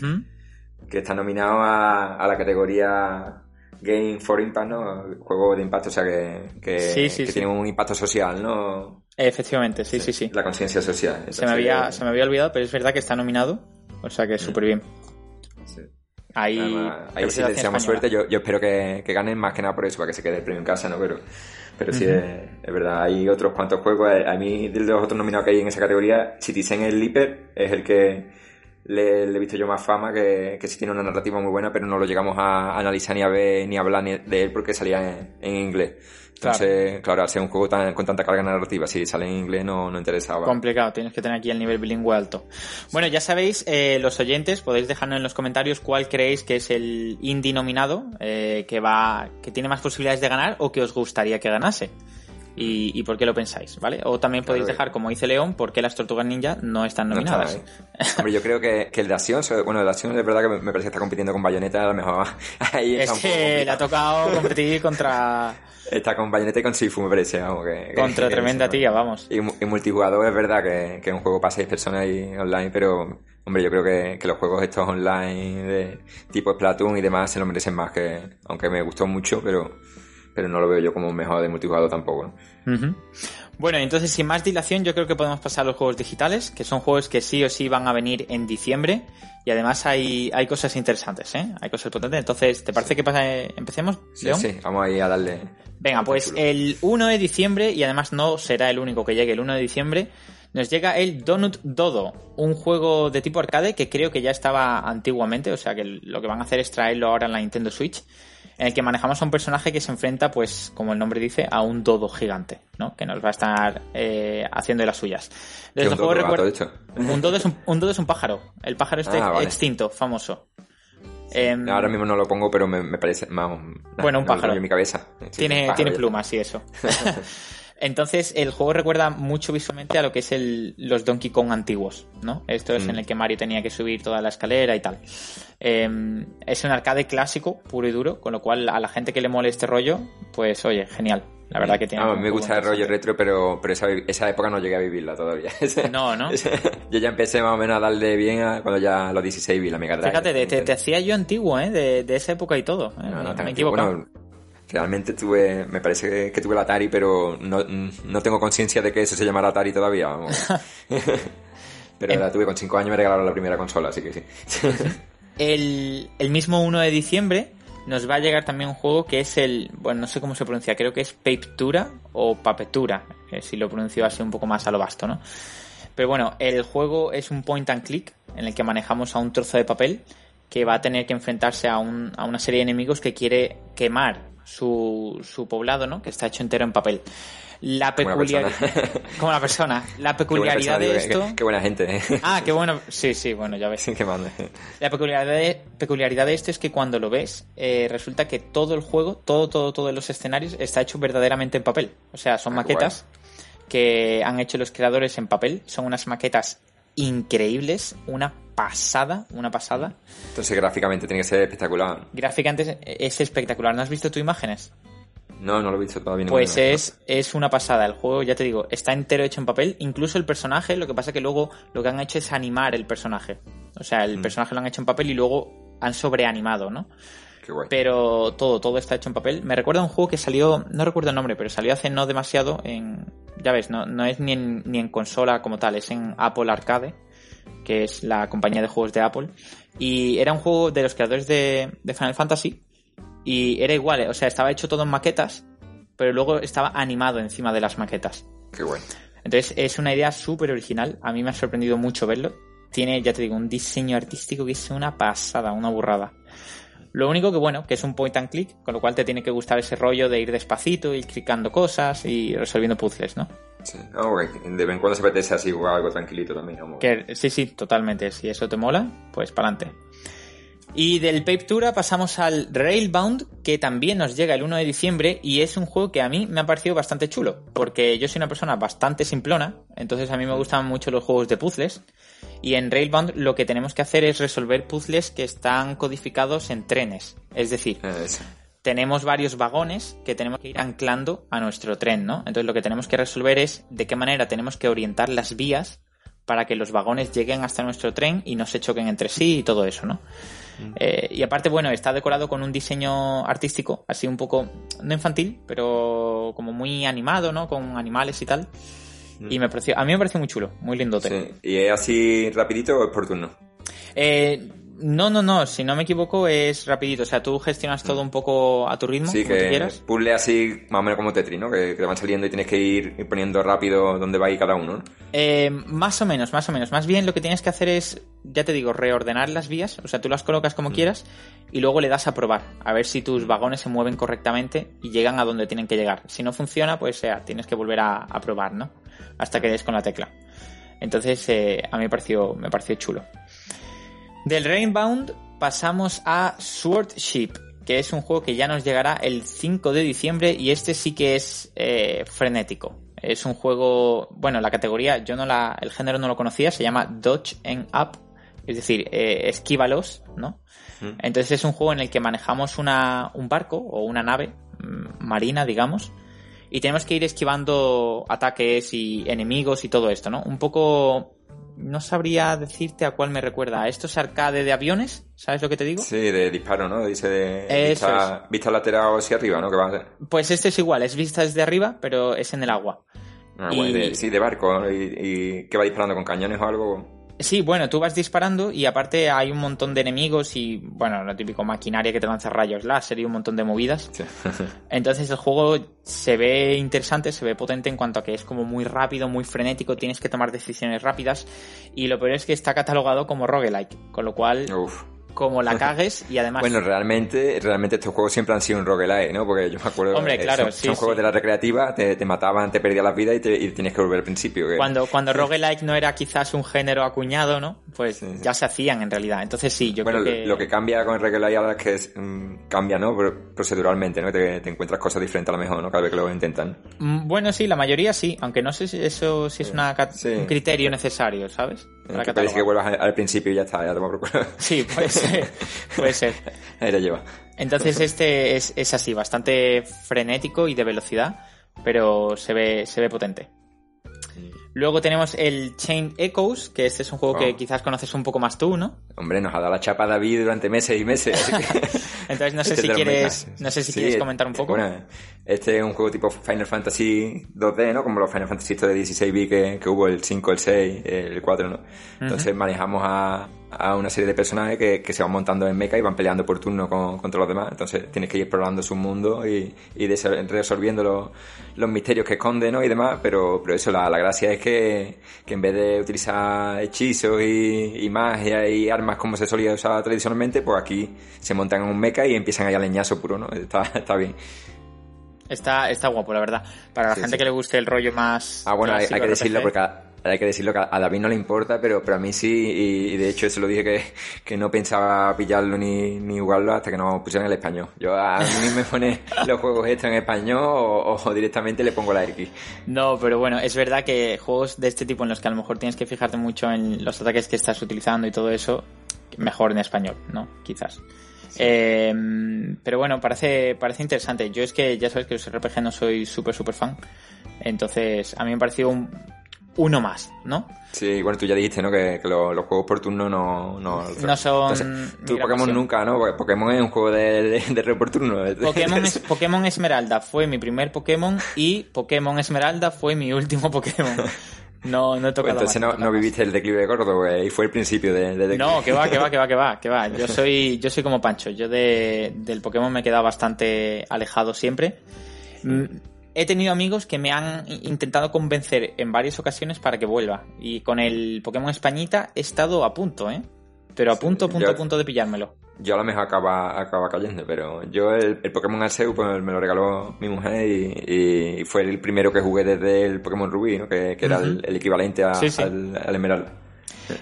que está nominado a, a la categoría Game for Impact, ¿no? Juego de impacto, o sea, que, que, Sí, sí, que sí. tiene un impacto social, ¿no? Efectivamente, sí, sí, sí. La conciencia social. Se me, había, se me había olvidado, pero es verdad que está nominado. O sea que súper bien. sí. Ahí, Además, ahí sí le deseamos suerte. Yo, yo espero que, que ganen más que nada por eso, para que se quede el premio en casa, ¿no? Pero, pero sí, es, es verdad. Hay otros cuantos juegos. eh, A mí, de los otros nominados que hay en esa categoría, Citizen el Leaper es el que le, le he visto yo más fama, que, que sí tiene una narrativa muy buena, pero no lo llegamos a analizar ni a ver ni a hablar ni de él porque salía en, en inglés. Entonces, claro. al ser un juego tan, con tanta carga narrativa, si sale en inglés no, no interesaba. Complicado, tienes que tener aquí el nivel bilingüe alto. Bueno, ya sabéis, eh, los oyentes, podéis dejarnos en los comentarios cuál creéis que es el indie nominado eh, que va, que tiene más posibilidades de ganar o que os gustaría que ganase. Y, y por qué lo pensáis, ¿vale? O también podéis Claro dejar, como dice León, por qué las tortugas ninja no están No nominadas. está. Hombre, yo creo que, que el de acción, bueno, el de acción es verdad que me parece que está compitiendo con Bayonetta, a lo mejor (laughs) ahí es que le ha tocado competir (laughs) contra, Está con Bayonetta y con Sifu, me parece, vamos, que... contra (laughs) que- tremenda tía, vamos. Y, mu- y multijugador es verdad que, que es un juego para seis personas y online, pero, hombre, yo creo que, que los juegos estos online de tipo Splatoon y demás se lo merecen más que, aunque me gustó mucho, pero, pero no lo veo yo como un mejor de multijugador tampoco. Bueno, entonces sin más dilación yo creo que podemos pasar a los juegos digitales, que son juegos que sí o sí van a venir en diciembre y además hay, hay cosas interesantes, ¿eh? Hay cosas potentes. Entonces, ¿te parece que pasa, empecemos, Sí, León? sí, vamos ahí a darle. Venga, pues el 1 de diciembre, y además no será el único que llegue el 1 de diciembre, nos llega el Donut Dodo, un juego de tipo arcade que creo que ya estaba antiguamente, o sea que lo que van a hacer es traerlo ahora en la Nintendo Switch, en el que manejamos a un personaje que se enfrenta, pues, como el nombre dice, a un dodo gigante, ¿no? Que nos va a estar eh, haciendo de las suyas. Desde un dodo gato, un dodo es un, un dodo es un pájaro, el pájaro este Ah, vale. extinto, famoso. Em, Ahora mismo no lo pongo, pero me, me parece. Vamos, Bueno, un no pájaro. en mi cabeza. Sí, tiene, tiene plumas y eso. (laughs) Entonces, el juego recuerda mucho visualmente a lo que es el, los Donkey Kong antiguos, ¿no? Esto es Mm. en el que Mario tenía que subir toda la escalera y tal. Eh, es un arcade clásico, puro y duro, con lo cual a la gente que le mole este rollo, pues oye, genial. La verdad que tiene... Ah, me gusta el rollo retro, pero, pero esa, esa época no llegué a vivirla todavía. (laughs) No, ¿no? (laughs) Yo ya empecé más o menos a darle bien a cuando ya a los 16 vi la Mega Drive. Fíjate, te, hacía yo antiguo, ¿eh? De, de esa época y todo. ¿eh? No, no, me tan he antiguo. equivocado. Bueno, realmente tuve, me parece que, tuve el Atari, pero no, no tengo conciencia de que eso se llamara Atari todavía. vamos. (laughs) (laughs) pero la tuve con 5 años y me regalaron la primera consola, así que sí. (laughs) El, el mismo 1 de diciembre nos va a llegar también un juego que es el, bueno, no sé cómo se pronuncia, creo que es Papetura o Papetura, que si lo pronuncio así un poco más a lo vasto, ¿no? Pero bueno, el juego es un point and click en el que manejamos a un trozo de papel que va a tener que enfrentarse a, un- a una serie de enemigos que quiere quemar su, su poblado, ¿no? Que está hecho entero en papel. La peculiaridad... (laughs) Como la persona. La peculiaridad persona, de digo, esto... Qué, qué buena gente, ¿eh? (laughs) Ah, qué bueno. Sí, sí, bueno, ya ves. (laughs) Qué mande. La peculiaridad de, peculiaridad de esto es que cuando lo ves, eh, resulta que todo el juego, todo, todo, todos los escenarios está hecho verdaderamente en papel. O sea, son Ah, maquetas que han hecho los creadores en papel. Son unas maquetas increíbles, una pasada, una pasada. Entonces gráficamente tiene que ser espectacular. Gráficamente es, es espectacular. ¿No has visto tus imágenes? No, no lo he visto todavía. Pues es, es una pasada. El juego, ya te digo, está entero hecho en papel. Incluso el personaje, lo que pasa que luego lo que han hecho es animar el personaje. O sea, el Mm. personaje lo han hecho en papel y luego han sobreanimado, ¿no? Qué guay. pero todo, todo está hecho en papel. Me recuerda a un juego que salió, no recuerdo el nombre, pero salió hace no demasiado en, ya ves, no, no es ni en, ni en consola como tal, es en Apple Arcade, que es la compañía de juegos de Apple. Y era un juego de los creadores de, de Final Fantasy. Y era igual, eh, o sea, estaba hecho todo en maquetas, pero luego estaba animado encima de las maquetas. Qué guay. Entonces es una idea súper original. A mí me ha sorprendido mucho verlo. Tiene, ya te digo, un diseño artístico que es una pasada, una burrada. Lo único que bueno, que es un point and click, con lo cual te tiene que gustar ese rollo de ir despacito, ir clicando cosas y resolviendo puzzles, ¿no? Sí. De vez en cuando se apetece así jugar algo tranquilito también. Que sí, sí, totalmente. Si eso te mola, pues para adelante. Y del Papetura pasamos al Railbound, que también nos llega el 1 de diciembre y es un juego que a mí me ha parecido bastante chulo, porque yo soy una persona bastante simplona, entonces a mí me gustan mucho los juegos de puzzles. Y en Railbound lo que tenemos que hacer es resolver puzzles que están codificados en trenes. Es decir, eso. tenemos varios vagones que tenemos que ir anclando a nuestro tren, ¿no? Entonces lo que tenemos que resolver es de qué manera tenemos que orientar las vías para que los vagones lleguen hasta nuestro tren y no se choquen entre sí y todo eso, ¿no? Eh, y aparte, bueno, está decorado con un diseño artístico, así un poco, no infantil, pero como muy animado, ¿no? Con animales y tal. Y me pareció, a mí me pareció muy chulo, muy lindote. Sí. ¿Y es así rapidito o es por turno? Eh, no, no, no, si no me equivoco es rapidito, o sea, tú gestionas todo un poco a tu ritmo, Sí, como tú que quieras. puzzle así más o menos como Tetris, ¿no? Que, que te van saliendo y tienes que ir, poniendo rápido dónde va ahí cada uno, ¿no? Eh, más o menos, más o menos. Más bien lo que tienes que hacer es, ya te digo, reordenar las vías. O sea, tú las colocas como quieras y luego le das a probar. A ver si tus vagones se mueven correctamente y llegan a donde tienen que llegar. Si no funciona, pues sea, tienes que volver a, a probar, ¿no? Hasta que des con la tecla. Entonces, eh, a mí me pareció, me pareció chulo. Del Rainbound pasamos a Swordship, que es un juego que ya nos llegará el 5 de diciembre y este sí que es eh, frenético. Es un juego, bueno, la categoría, yo no la, el género no lo conocía, se llama Dodge and Up, es decir, eh, esquívalos, ¿no? Entonces es un juego en el que manejamos una, un barco o una nave mm, marina, digamos, y tenemos que ir esquivando ataques y enemigos y todo esto, ¿no? Un poco no sabría decirte a cuál me recuerda. ¿A estos arcade de aviones? ¿Sabes lo que te digo? Sí, de disparo, ¿no? Dice de Eso vista, vista lateral hacia arriba, ¿no? Que va a ser. Pues este es igual, es vista desde arriba, pero es en el agua. Ah, Y- bueno, de- sí, de barco, ¿no? y, y que va disparando con cañones o algo. Sí, bueno, tú vas disparando y aparte hay un montón de enemigos y, bueno, lo típico maquinaria que te lanza rayos láser y un montón de movidas. (laughs) Entonces el juego se ve interesante, se ve potente en cuanto a que es como muy rápido, muy frenético, tienes que tomar decisiones rápidas y lo peor es que está catalogado como roguelike, con lo cual Uf. Como la (laughs) cagues y además Bueno, realmente, realmente estos juegos siempre han sido un roguelike, ¿no? Porque yo me acuerdo Hombre, claro, son, sí, son sí. juegos de la recreativa, te, te mataban, te perdías la vida y, te, y tienes que volver al principio. cuando, cuando (laughs) roguelike no era quizás un género acuñado, ¿no? Pues Sí, ya se hacían en realidad. Entonces sí, yo bueno, creo que... lo que cambia con el roguelike ahora es que es, mm, cambia, ¿no? Pro- Proceduralmente, ¿no? Te, te encuentras cosas diferentes a lo mejor, ¿no? Cada vez que lo intentan. Mm, Bueno, sí, la mayoría sí, aunque no sé si eso si es una, un criterio necesario, ¿sabes? Para Que que vuelvas al, al principio y ya está, ya te culo. Sí, puede ser, (laughs) (laughs) puede ser. Ahí la lleva. Entonces este es, es así, bastante frenético y de velocidad, pero se ve, se ve potente. Luego tenemos el Chain Echoes, que este es un juego que Oh. quizás conoces un poco más tú, ¿no? Hombre, nos ha dado la chapa David durante meses y meses. (laughs) Entonces no (laughs) sé Este si quieres, no sé si Sí, quieres comentar un poco. Bueno, este es un juego tipo Final Fantasy 2D, ¿no? Como los Final Fantasy de 16 bits que, que hubo, el 5, el 6, el 4, ¿no? Entonces manejamos a, a una serie de personajes que, que se van montando en mecha y van peleando por turno con- contra los demás. Entonces tienes que ir explorando su mundo y, y resolviendo los, los misterios que esconde, ¿no? Y demás, pero, pero eso, la, la gracia es que, que en vez de utilizar hechizos y, y magia y armas como se solía usar tradicionalmente, pues aquí se montan en un mecha y empiezan ahí a leñazo puro, ¿no? Está, está bien. Está, está guapo, la verdad. Para la Sí, gente sí. que le guste el rollo más. Ah, bueno, hay, que decirlo porque hay que decirlo que a, David no le importa, pero, pero a mí sí, y, y de hecho eso lo dije que, que no pensaba pillarlo ni, ni jugarlo hasta que no pusieran el español. Yo a mí me pone (laughs) los juegos estos en español o, o directamente le pongo la X. No, pero bueno, es verdad que juegos de este tipo en los que a lo mejor tienes que fijarte mucho en los ataques que estás utilizando y todo eso, mejor en español, ¿no? Quizás. Eh, pero bueno, parece, parece interesante. Yo es que ya sabes que los RPG no soy súper, súper fan. Entonces, a mí me pareció un, uno más, ¿no? Sí, bueno, tú ya dijiste, ¿no? Que, que los, los juegos por turno no... No, No son Entonces, tú Pokémon pasión. nunca, ¿no? Porque Pokémon es un juego de, de, de re por turno. Pokémon, es- Pokémon Esmeralda fue mi primer Pokémon y Pokémon Esmeralda fue mi último Pokémon. No, no he Pues tocado entonces más, no, no viviste el declive de Gordo, güey, y fue el principio de, de declive. No, que va, que va, que va, que va, que va. Yo (laughs) soy, yo soy como Pancho. Yo de, del Pokémon me he quedado bastante alejado siempre. He tenido amigos que me han intentado convencer en varias ocasiones para que vuelva. Y con el Pokémon Españita he estado a punto, ¿eh? Pero a punto, punto, yo- a punto de pillármelo. Yo a lo mejor acaba, acaba cayendo, pero yo el, el Pokémon Arceus pues, me lo regaló mi mujer y, y fue el primero que jugué desde el Pokémon Rubí, ¿no? que, que era el, el equivalente a- Sí, sí. Al, al Emerald.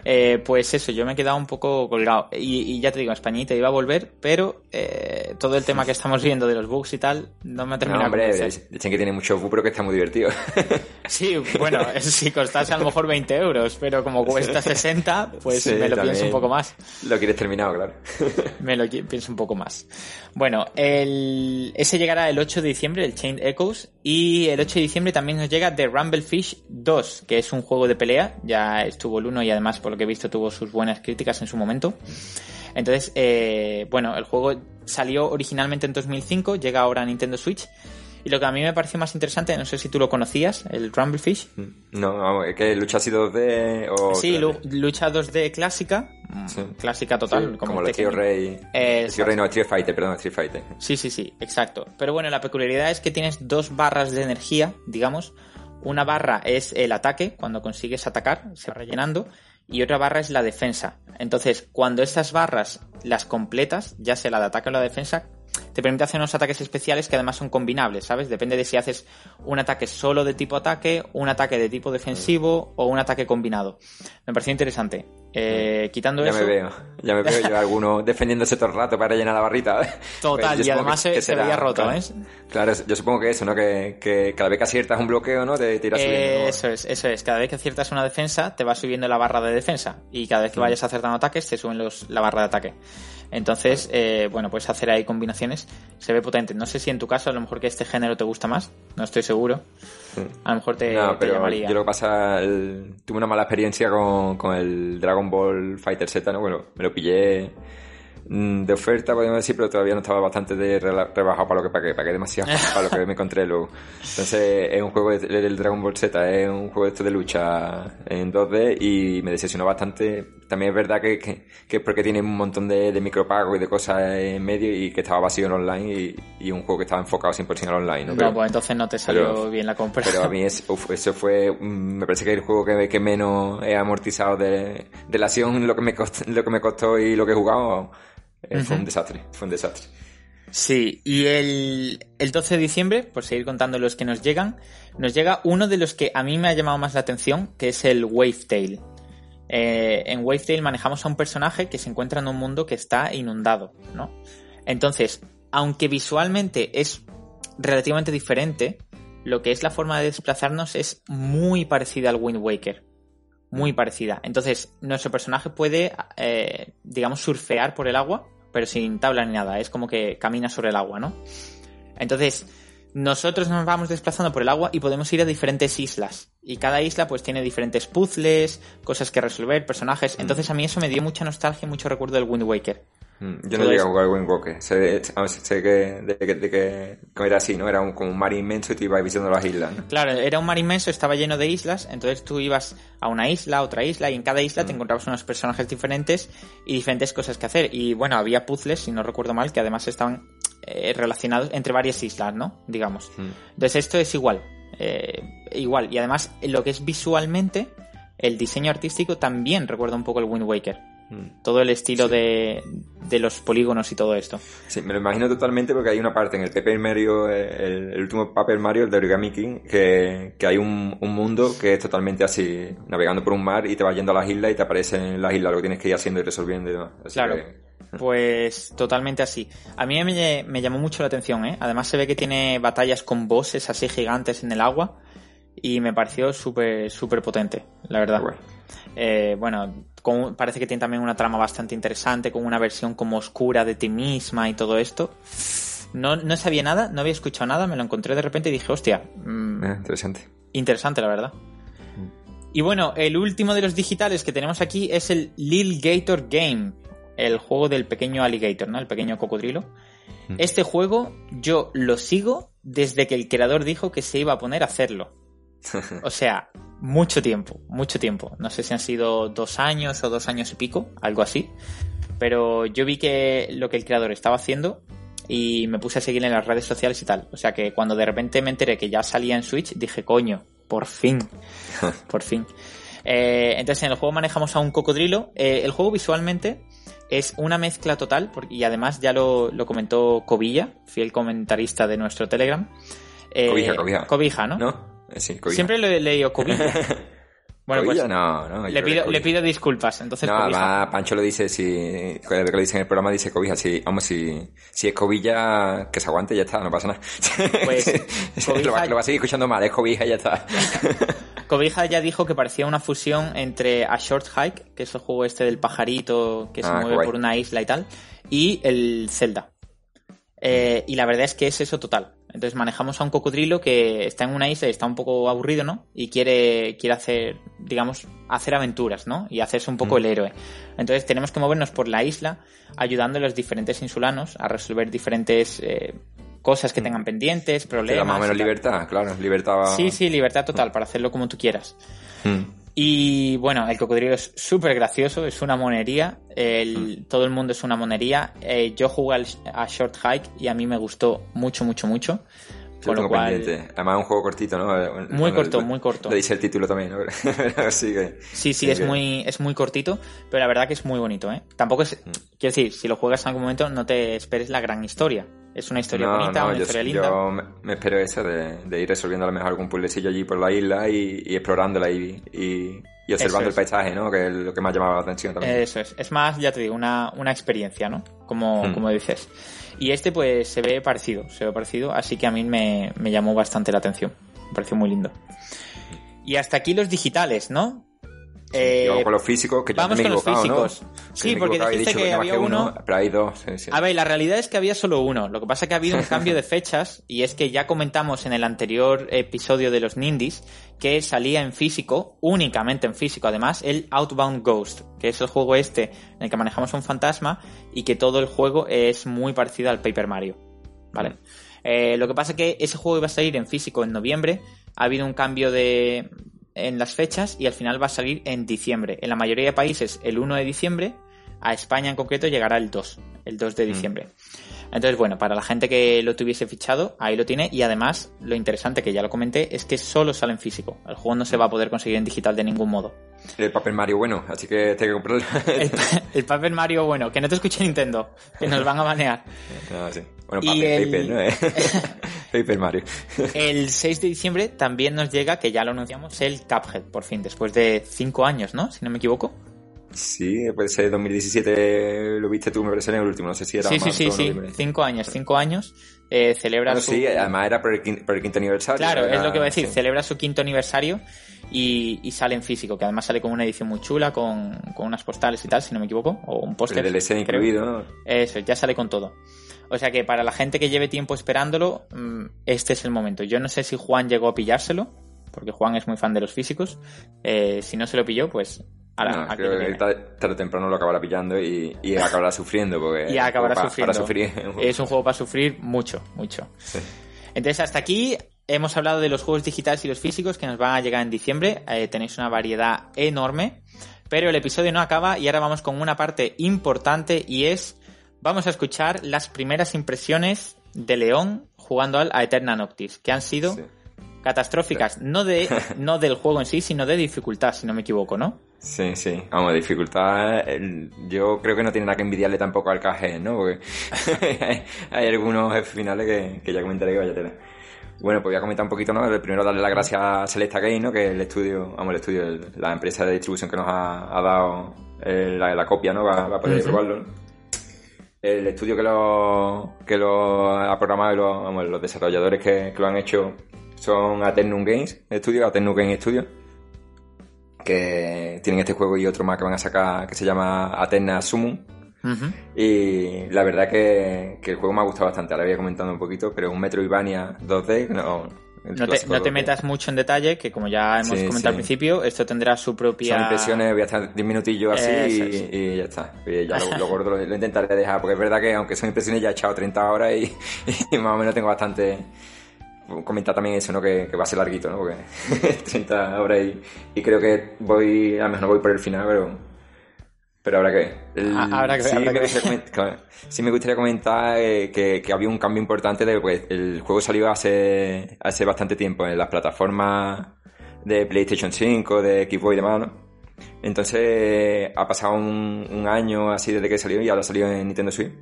Eh, pues eso, yo me he quedado un poco colgado. Y, y ya te digo, Españita iba a volver, pero eh, todo el tema que estamos (laughs) viendo de los bugs y tal no me ha No, terminado hombre, de convencer. dicen que tiene mucho bug, pero que está muy divertido. (laughs) Sí, bueno, (laughs) si costase a lo mejor 20 euros, pero como cuesta 60, pues Sí, me lo pienso un poco más. lo quieres terminado, claro. Me lo pienso un poco más. Bueno, el, ese llegará el 8 de diciembre, el Chain Echoes, y el 8 de diciembre también nos llega The Rumblefish 2, que es un juego de pelea, ya estuvo el 1 y además por lo que he visto tuvo sus buenas críticas en su momento. Entonces, eh, bueno, el juego salió originalmente en 2005, llega ahora a Nintendo Switch, y lo que a mí me pareció más interesante, no sé si tú lo conocías, el Rumblefish, No, vamos, es que lucha ha sido de... O, Sí, lu- lucha 2D clásica, mm, Sí. clásica total, Sí, como, como, el. Tío Rey. Eh, el Tío Rey no, el Street Fighter, perdón, Street Fighter. Sí, sí, sí, exacto. Pero bueno, la peculiaridad es que tienes dos barras de energía, digamos. Una barra es el ataque, cuando consigues atacar, se va rellenando, y otra barra es la defensa. Entonces, cuando estas barras las completas, ya sea la de ataque o la de defensa, te permite hacer unos ataques especiales que además son combinables, ¿sabes? Depende de si haces un ataque solo de tipo ataque, un ataque de tipo defensivo o un ataque combinado. Me pareció interesante. Eh, quitando Ya eso... me veo, ya me veo yo (laughs) alguno defendiéndose todo el rato para rellenar la barrita. Total, (laughs) Pues y además se- se será- veía roto, claro, ¿eh? Claro, yo supongo que eso, ¿no? Que, que cada vez que aciertas un bloqueo, ¿no? Te tiras subiendo. ¿no? Eso es, eso es. Cada vez que aciertas una defensa, te va subiendo la barra de defensa. Y cada vez que vayas acertando ataques, te suben los, la barra de ataque. Entonces, eh, bueno, puedes hacer ahí combinaciones. Se ve potente. No sé si en tu caso, a lo mejor que este género te gusta más. No estoy seguro. A lo mejor te, no, te pero llamaría. yo lo que pasa, el- tuve una mala experiencia con, con el Dragon Ball Fighter Z, ¿no? Bueno, me lo pillé de oferta, podemos decir, pero todavía no estaba bastante de rebajado para lo que pagué, pagué demasiado (laughs) para lo que me encontré luego. Entonces, es un juego de- del Dragon Ball Z, es un juego de esto de lucha en 2D y me decepcionó bastante. También es verdad que, que, que es porque tiene un montón de, de micropagos y de cosas en medio y que estaba vacío en online y, y un juego que estaba enfocado 100% al online, ¿no? No, Pero- pues entonces no te salió pero- bien la compra. pero a mí es, uf, eso fue, mm, me parece que el juego que, que menos he amortizado de, de la acción, lo que me costó, lo que me costó y lo que he jugado, eh, fue un desastre, fue un desastre. Sí, y el, el 12 de diciembre, por seguir contando los que nos llegan, nos llega uno de los que a mí me ha llamado más la atención, que es el Wavetail. Eh, en Wavetail manejamos a un personaje que se encuentra en un mundo que está inundado, ¿no? Entonces, aunque visualmente es relativamente diferente, lo que es la forma de desplazarnos es muy parecida al Wind Waker. Muy parecida. Entonces, nuestro personaje puede, eh, digamos, surfear por el agua, pero sin tabla ni nada. Es como que camina sobre el agua, ¿no? Entonces, nosotros nos vamos desplazando por el agua y podemos ir a diferentes islas. Y cada isla pues tiene diferentes puzzles, cosas que resolver, personajes. Entonces a mí eso me dio mucha nostalgia y mucho recuerdo del Wind Waker. Mm, Yo no llegué a jugar Wind Walker, sé, sé- sé que, de, que- de que era así, ¿no? Era un, como un mar inmenso y te ibas visitando las islas, ¿no? Claro, era un mar inmenso, estaba lleno de islas, entonces tú ibas a una isla, a otra isla, y en cada isla te encontrabas unos personajes diferentes y diferentes cosas que hacer. Y bueno, había puzzles, si no recuerdo mal, que además estaban eh, relacionados entre varias islas, ¿no? Digamos. Mm. Entonces esto es igual. eh, igual. Y además, lo que es visualmente, el diseño artístico también recuerda un poco el Wind Waker. Mm. Todo el estilo de, de los polígonos y todo esto. Sí, me lo imagino totalmente porque hay una parte en el Paper Mario, eh, el, el último Paper Mario, el de Origami King, que, que hay un, un mundo que es totalmente así, navegando por un mar y te vas yendo a las islas y te aparecen las islas, lo que tienes que ir haciendo y resolviendo y demás. Así Claro. que- Pues totalmente así. A mí me, me llamó mucho la atención, ¿eh? Además se ve que tiene batallas con bosses así gigantes en el agua y me pareció súper, súper potente, la verdad. Bueno. Eh, bueno, con- parece que tiene también una trama bastante interesante, con una versión como oscura de ti misma y todo esto. No, no sabía nada, no había escuchado nada, me lo encontré de repente y dije, hostia, mm, Eh, interesante. interesante la verdad. Y bueno, el último de los digitales que tenemos aquí es el Lil Gator Game, el juego del pequeño alligator, ¿no? El pequeño cocodrilo. Este juego yo lo sigo desde que el creador dijo que se iba a poner a hacerlo. O sea, mucho tiempo, mucho tiempo. No sé si han sido dos años o dos años y pico, algo así. Pero yo vi que lo que el creador estaba haciendo y me puse a seguir en las redes sociales y tal. O sea que cuando de repente me enteré que ya salía en Switch, dije, coño, por fin, (laughs) por fin. Eh, entonces en el juego manejamos a un cocodrilo. Eh, el juego visualmente es una mezcla total, porque, y además ya lo, lo comentó Cobilla, fiel comentarista de nuestro Telegram. Eh, Cobija, cobija. Cobija, ¿no? ¿No? Sí. Siempre lo he leído Cobilla. (laughs) Bueno, pues no, le, pido, le pido disculpas. Entonces, No, además Pancho lo dice si lo dice en el programa dice cobija, si vamos si si es cobilla que se aguante ya está, no pasa nada. Pues, (laughs) lo, va, cobija- lo va a seguir escuchando mal, es cobija ya está. (laughs) Cobija ya dijo que parecía una fusión entre A Short Hike, que es el juego este del pajarito que se Ah, mueve guay. por una isla y tal, y el Zelda. Eh, y la verdad es que es eso total. Entonces manejamos a un cocodrilo que está en una isla y está un poco aburrido, ¿no? Y quiere, quiere hacer, digamos, hacer aventuras, ¿no? Y hacerse un Mm. poco el héroe. Entonces tenemos que movernos por la isla ayudando a los diferentes insulanos a resolver diferentes eh, cosas que tengan pendientes, Te da problemas. más o menos libertad, claro, libertad. Sí, sí, libertad total para hacerlo como tú quieras. Mm. Y bueno, el cocodrilo es súper gracioso, es una monería. El, todo el mundo es una monería. Eh, yo jugué al- a Short Hike y a mí me gustó mucho, mucho, mucho. Con lo lo cual, pendiente. Además es un juego cortito, ¿no? Muy Bueno, corto, muy corto. Le dice el título también, ¿no? (laughs) Que... sí, sí, es que- muy, es muy cortito, pero la verdad que es muy bonito, ¿eh? Tampoco es, Mm. quiero decir, si lo juegas en algún momento no te esperes la gran historia. Es una historia No, bonita, no, una yo, historia linda. yo me, espero eso, de, de ir resolviendo a lo mejor algún puzzlecillo allí por la isla y, y explorándola y, y, y observando el paisaje, ¿no? Que es lo que me ha llamado la atención también. Eso es. Es más, ya te digo, una, una experiencia, ¿no? Como, Hmm. como dices. Y este, pues, se ve parecido, se ve parecido, así que a mí me, me llamó bastante la atención. Me pareció muy lindo. Y hasta aquí los digitales, ¿no? Eh, con los físicos, que yo vamos me he con los físicos. Sí, porque dijiste dicho que había uno- Pero hay dos. sí, sí. A ver, la realidad es que había solo uno. Lo que pasa es que ha habido un (laughs) cambio de fechas y es que ya comentamos en el anterior episodio de los Nindies que salía en físico, únicamente en físico, además, el Outbound Ghost, que es el juego este en el que manejamos un fantasma y que todo el juego es muy parecido al Paper Mario. ¿Vale? Eh, lo que pasa es que ese juego iba a salir en físico en noviembre, ha habido un cambio de en las fechas y al final va a salir en diciembre. En la mayoría de países el 1 de diciembre, a España en concreto llegará el 2, el 2 de diciembre. Entonces, bueno, para la gente que lo tuviese fichado, ahí lo tiene. Y además, lo interesante, que ya lo comenté, es que solo sale en físico. El juego no se va a poder conseguir en digital de ningún modo. El papel Mario bueno, así que tengo que comprarlo. El, (laughs) el Paper Mario, bueno, que no te escuche Nintendo, que nos van a banear. No, (laughs) sí. Bueno, Y papel, el- paper, ¿no? (laughs) Eh, paper Mario. El 6 de diciembre también nos llega, que ya lo anunciamos, el Cuphead, por fin, después de 5 años, ¿no? Si no me equivoco. Sí, puede ser 2017, lo viste tú, me parece en el último, no sé si era Sí, sí, sí, sí. 5 años, 5 años. Eh, celebra Bueno, su... sí, además era por el quinto, por el quinto aniversario. Claro, era- es lo que voy a decir. sí. Celebra su quinto aniversario y, y sale en físico, que además sale con una edición muy chula, con, con unas postales y tal, si no me equivoco, o un póster. El DLC creo. incluido, ¿no? Eso, ya sale con todo. O sea que para la gente que lleve tiempo esperándolo, mm, este es el momento. Yo no sé si Juan llegó a pillárselo, porque Juan es muy fan de los físicos. Eh, si no se lo pilló, pues ahora No, creo que tarde, tarde o temprano lo acabará pillando y, y (laughs) acabará sufriendo. Porque Y acabará para, sufriendo. Para sufrir. (laughs) Es un juego para sufrir mucho, mucho. Sí. Entonces, hasta aquí hemos hablado de los juegos digitales y los físicos que nos van a llegar en diciembre. Eh, tenéis una variedad enorme. Pero el episodio no acaba y ahora vamos con una parte importante y es, vamos a escuchar las primeras impresiones de León jugando al Aeterna Noctis, que han sido Sí. catastróficas, no, de, (laughs) no del juego en sí, sino de dificultad, si no me equivoco, ¿no? Sí, sí. Vamos, dificultad. yo creo que no tiene nada que envidiarle tampoco al KG, ¿no? Porque (laughs) hay, algunos finales que, que ya comentaré que vaya tela. Bueno, pues voy a comentar un poquito, ¿no? El Primero darle las gracias a Selecta Game, ¿no? Que es el estudio, vamos, el estudio, el- la empresa de distribución que nos ha, ha dado eh, la, la copia, ¿no? Va, va a poder probarlo, ¿no? El estudio que lo, que lo ha programado vamos, los desarrolladores que, que lo han hecho son Aternum Games, el estudio, Aternum Games Studio que tienen este juego y otro más que van a sacar que se llama Athena Summon. Ujú. Y la verdad que, que el juego me ha gustado bastante. Ahora voy a comentando un poquito, pero es un Metroidvania 2D. No, No te, no te 2D. metas mucho en detalle, que como ya hemos Sí, comentado al principio, esto tendrá su propia... Son impresiones, voy a estar 10 minutillos así Eso y, ya está. Y ya lo, (laughs) lo gordo lo, lo intentaré dejar, porque es verdad que aunque son impresiones ya he echado 30 horas y, (laughs) y más o menos tengo bastante... Comentar también eso, ¿no? Que, que va a ser larguito, ¿no? Porque (laughs) 30 horas y, y creo que voy, a lo mejor voy por el final, pero... Pero habrá que ver. El- Ah, habrá que ver, sí, habrá me que gustaría ver. coment- sí me gustaría comentar eh, que, que había un cambio importante de pues, el juego salió hace, hace bastante tiempo en las plataformas de PlayStation 5, de Xbox y demás, ¿no? Entonces ha pasado un, un año así desde que salió y ahora salió en Nintendo Switch.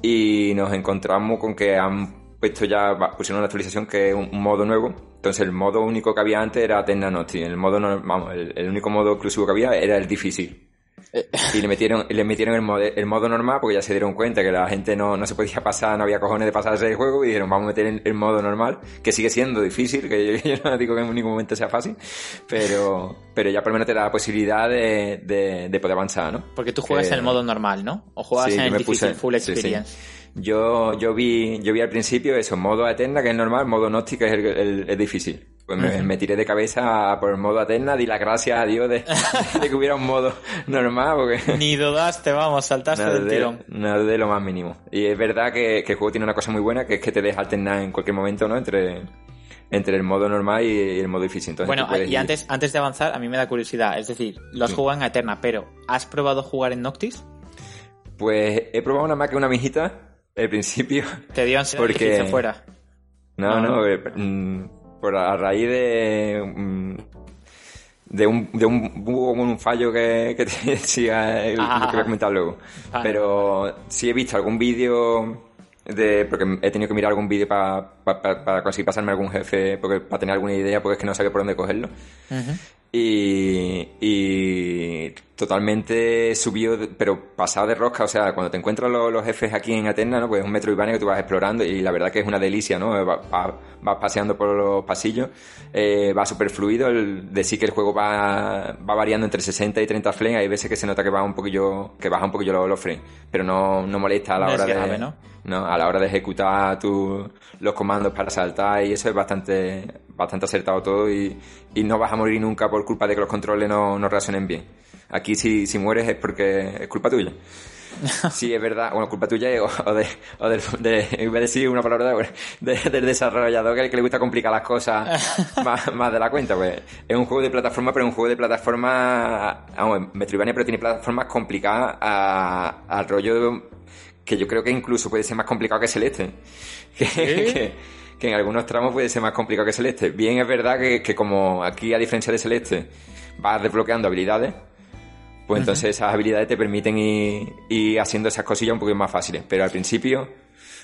Y nos encontramos con que han puesto ya, pusieron una actualización que es un, un modo nuevo. Entonces el modo único que había antes era Athena Noctis. El modo, no- vamos, el, el único modo exclusivo que había era el difícil. Y le metieron, le metieron el, modo, el modo normal porque ya se dieron cuenta que la gente no, no se podía pasar, no había cojones de pasarse el juego y dijeron vamos a meter el, el modo normal, que sigue siendo difícil, que yo, (laughs) yo no digo que en ningún momento sea fácil, pero, pero ya por lo menos te da la posibilidad de, de, de poder avanzar, ¿no? Porque tú juegas Que- en el modo normal, ¿no? O juegas Sí, en el difícil puse- full sí, sí. experience. Yo, yo vi, yo vi al principio eso, modo Aterna, que es normal, modo que es el, el- el difícil. Pues me, me tiré de cabeza por el modo Aterna, di las gracias a Dios de, (laughs) de que hubiera un modo normal, porque Ni dudaste, vamos, saltaste del de, tirón. nada de lo más mínimo. Y es verdad que, que el juego tiene una cosa muy buena, que es que te deja alternar en cualquier momento, ¿no? Entre, entre el modo normal y el modo difícil. Entonces Bueno, y ir- antes, antes de avanzar, a mí me da curiosidad. Es decir, lo has Sí. jugado en Eterna, pero ¿has probado jugar en Noctis? Pues he probado más que una mijita, al principio. Te dio ansiedad Porque- fuera. No, No, no, eh, mm, por a raíz de mm, de un de un como un fallo que, que (laughs) te decía el- Ah. lo que voy a comentar luego. Vale. Pero sí he visto algún vídeo de porque he tenido que mirar algún vídeo para conseguir pasarme algún jefe porque para tener alguna idea porque es que no sabía por dónde cogerlo. Y, y totalmente subido, pero pasado de rosca, o sea, cuando te encuentras los, los jefes aquí en Atenas, ¿no? Pues es un Metroidvania que tú vas explorando y la verdad que es una delicia, ¿no? Vas, vas paseando por los pasillos, eh, va súper fluido, el, decir que el juego va, va variando entre 60 y 30 frames, hay veces que se nota que va un poquillo, que baja un poquillo los, los frames, pero no, no molesta a la No hora de... grave, ¿no? No, a la hora de ejecutar tu- los comandos para saltar y eso es bastante, bastante acertado todo y, y no vas a morir nunca por culpa de que los controles no, no reaccionen bien. Aquí si, si mueres es porque es culpa tuya. (laughs) Sí, es verdad. Bueno, culpa tuya o, de, o del, de, decir una palabra de, de- del desarrollador que, que le gusta complicar las cosas (laughs) más, más de la cuenta. Pues es un juego de plataforma, pero es un juego de plataforma, vamos, Metroidvania, pero tiene plataformas complicadas al rollo que yo creo que incluso puede ser más complicado que Celeste. (laughs) Que, que, que en algunos tramos puede ser más complicado que Celeste. Bien, es verdad que, que como aquí, a diferencia de Celeste, vas desbloqueando habilidades, pues entonces esas habilidades te permiten ir, ir haciendo esas cosillas un poquito más fáciles. Pero al principio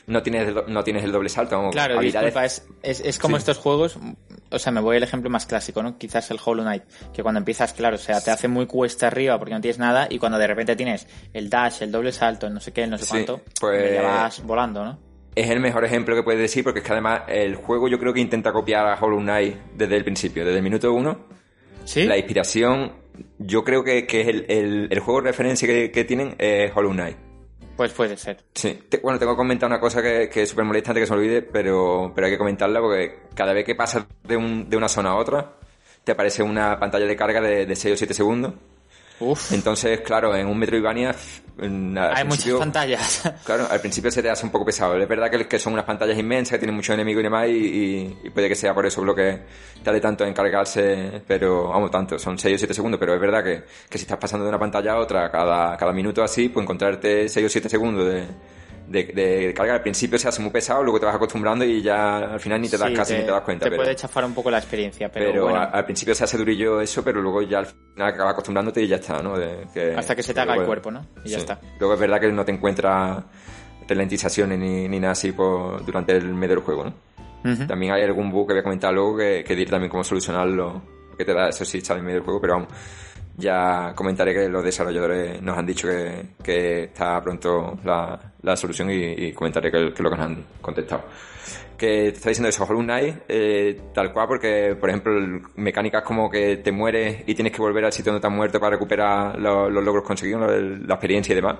no tienes, el do- no tienes el doble salto. Claro, habilidades- disculpa, es, es, es como Sí. estos juegos, o sea, me voy al ejemplo más clásico, ¿no? Quizás el Hollow Knight, que cuando empiezas, claro, o sea, te hace muy cuesta arriba porque no tienes nada y cuando de repente tienes el dash, el doble salto, el no sé qué, el no sé Sí, cuánto, pues- ya vas volando, ¿no? es el mejor ejemplo que puedes decir porque es que además el juego yo creo que intenta copiar a Hollow Knight desde el principio, desde el minuto uno. ¿Sí? La inspiración, yo creo que, que es el, el, el juego de referencia que, que tienen es Hollow Knight. Pues puede ser. Sí, bueno, tengo que comentar una cosa que, que es súper molesta antes que se me olvide, pero, pero hay que comentarla porque cada vez que pasas de, un, de una zona a otra, te aparece una pantalla de carga de, de 6 o 7 segundos. Uf, Entonces, claro, en un Metroidvania... al hay muchas pantallas. (laughs) Claro, al principio se te hace un poco pesado. Es verdad que, que son unas pantallas inmensas, que tienen muchos enemigos y demás, y, y- y puede que sea por eso lo que tarde tanto en cargarse, pero vamos, tanto, son 6 o 7 segundos, pero es verdad que, que si estás pasando de una pantalla a otra cada, cada minuto así, pues encontrarte 6 o 7 segundos de, de, de carga al principio se hace muy pesado, luego te vas acostumbrando y ya al final ni te das Sí, casi ni te das cuenta. Te pero puede chafar un poco la experiencia, pero, pero bueno, a- al principio se hace durillo eso, pero luego ya al final acabas acostumbrándote y ya está, ¿no? De- que- hasta que se te haga el cuerpo, ¿no? Y ya Sí. está. Luego es verdad que no te encuentras ralentizaciones ni, ni nada así por, durante el medio del juego, ¿no? Ujú. También hay algún bug que voy a comentar luego que, que diré también cómo solucionarlo, que te da eso sí está en medio del juego, pero vamos, ya comentaré que los desarrolladores nos han dicho que, está pronto la, la solución y, comentaré que, que lo que nos han contestado. Que te está diciendo eso, Hollow Knight, eh, tal cual, porque, por ejemplo, mecánicas como que te mueres y tienes que volver al sitio donde te has muerto para recuperar los, logros conseguidos, la experiencia y demás.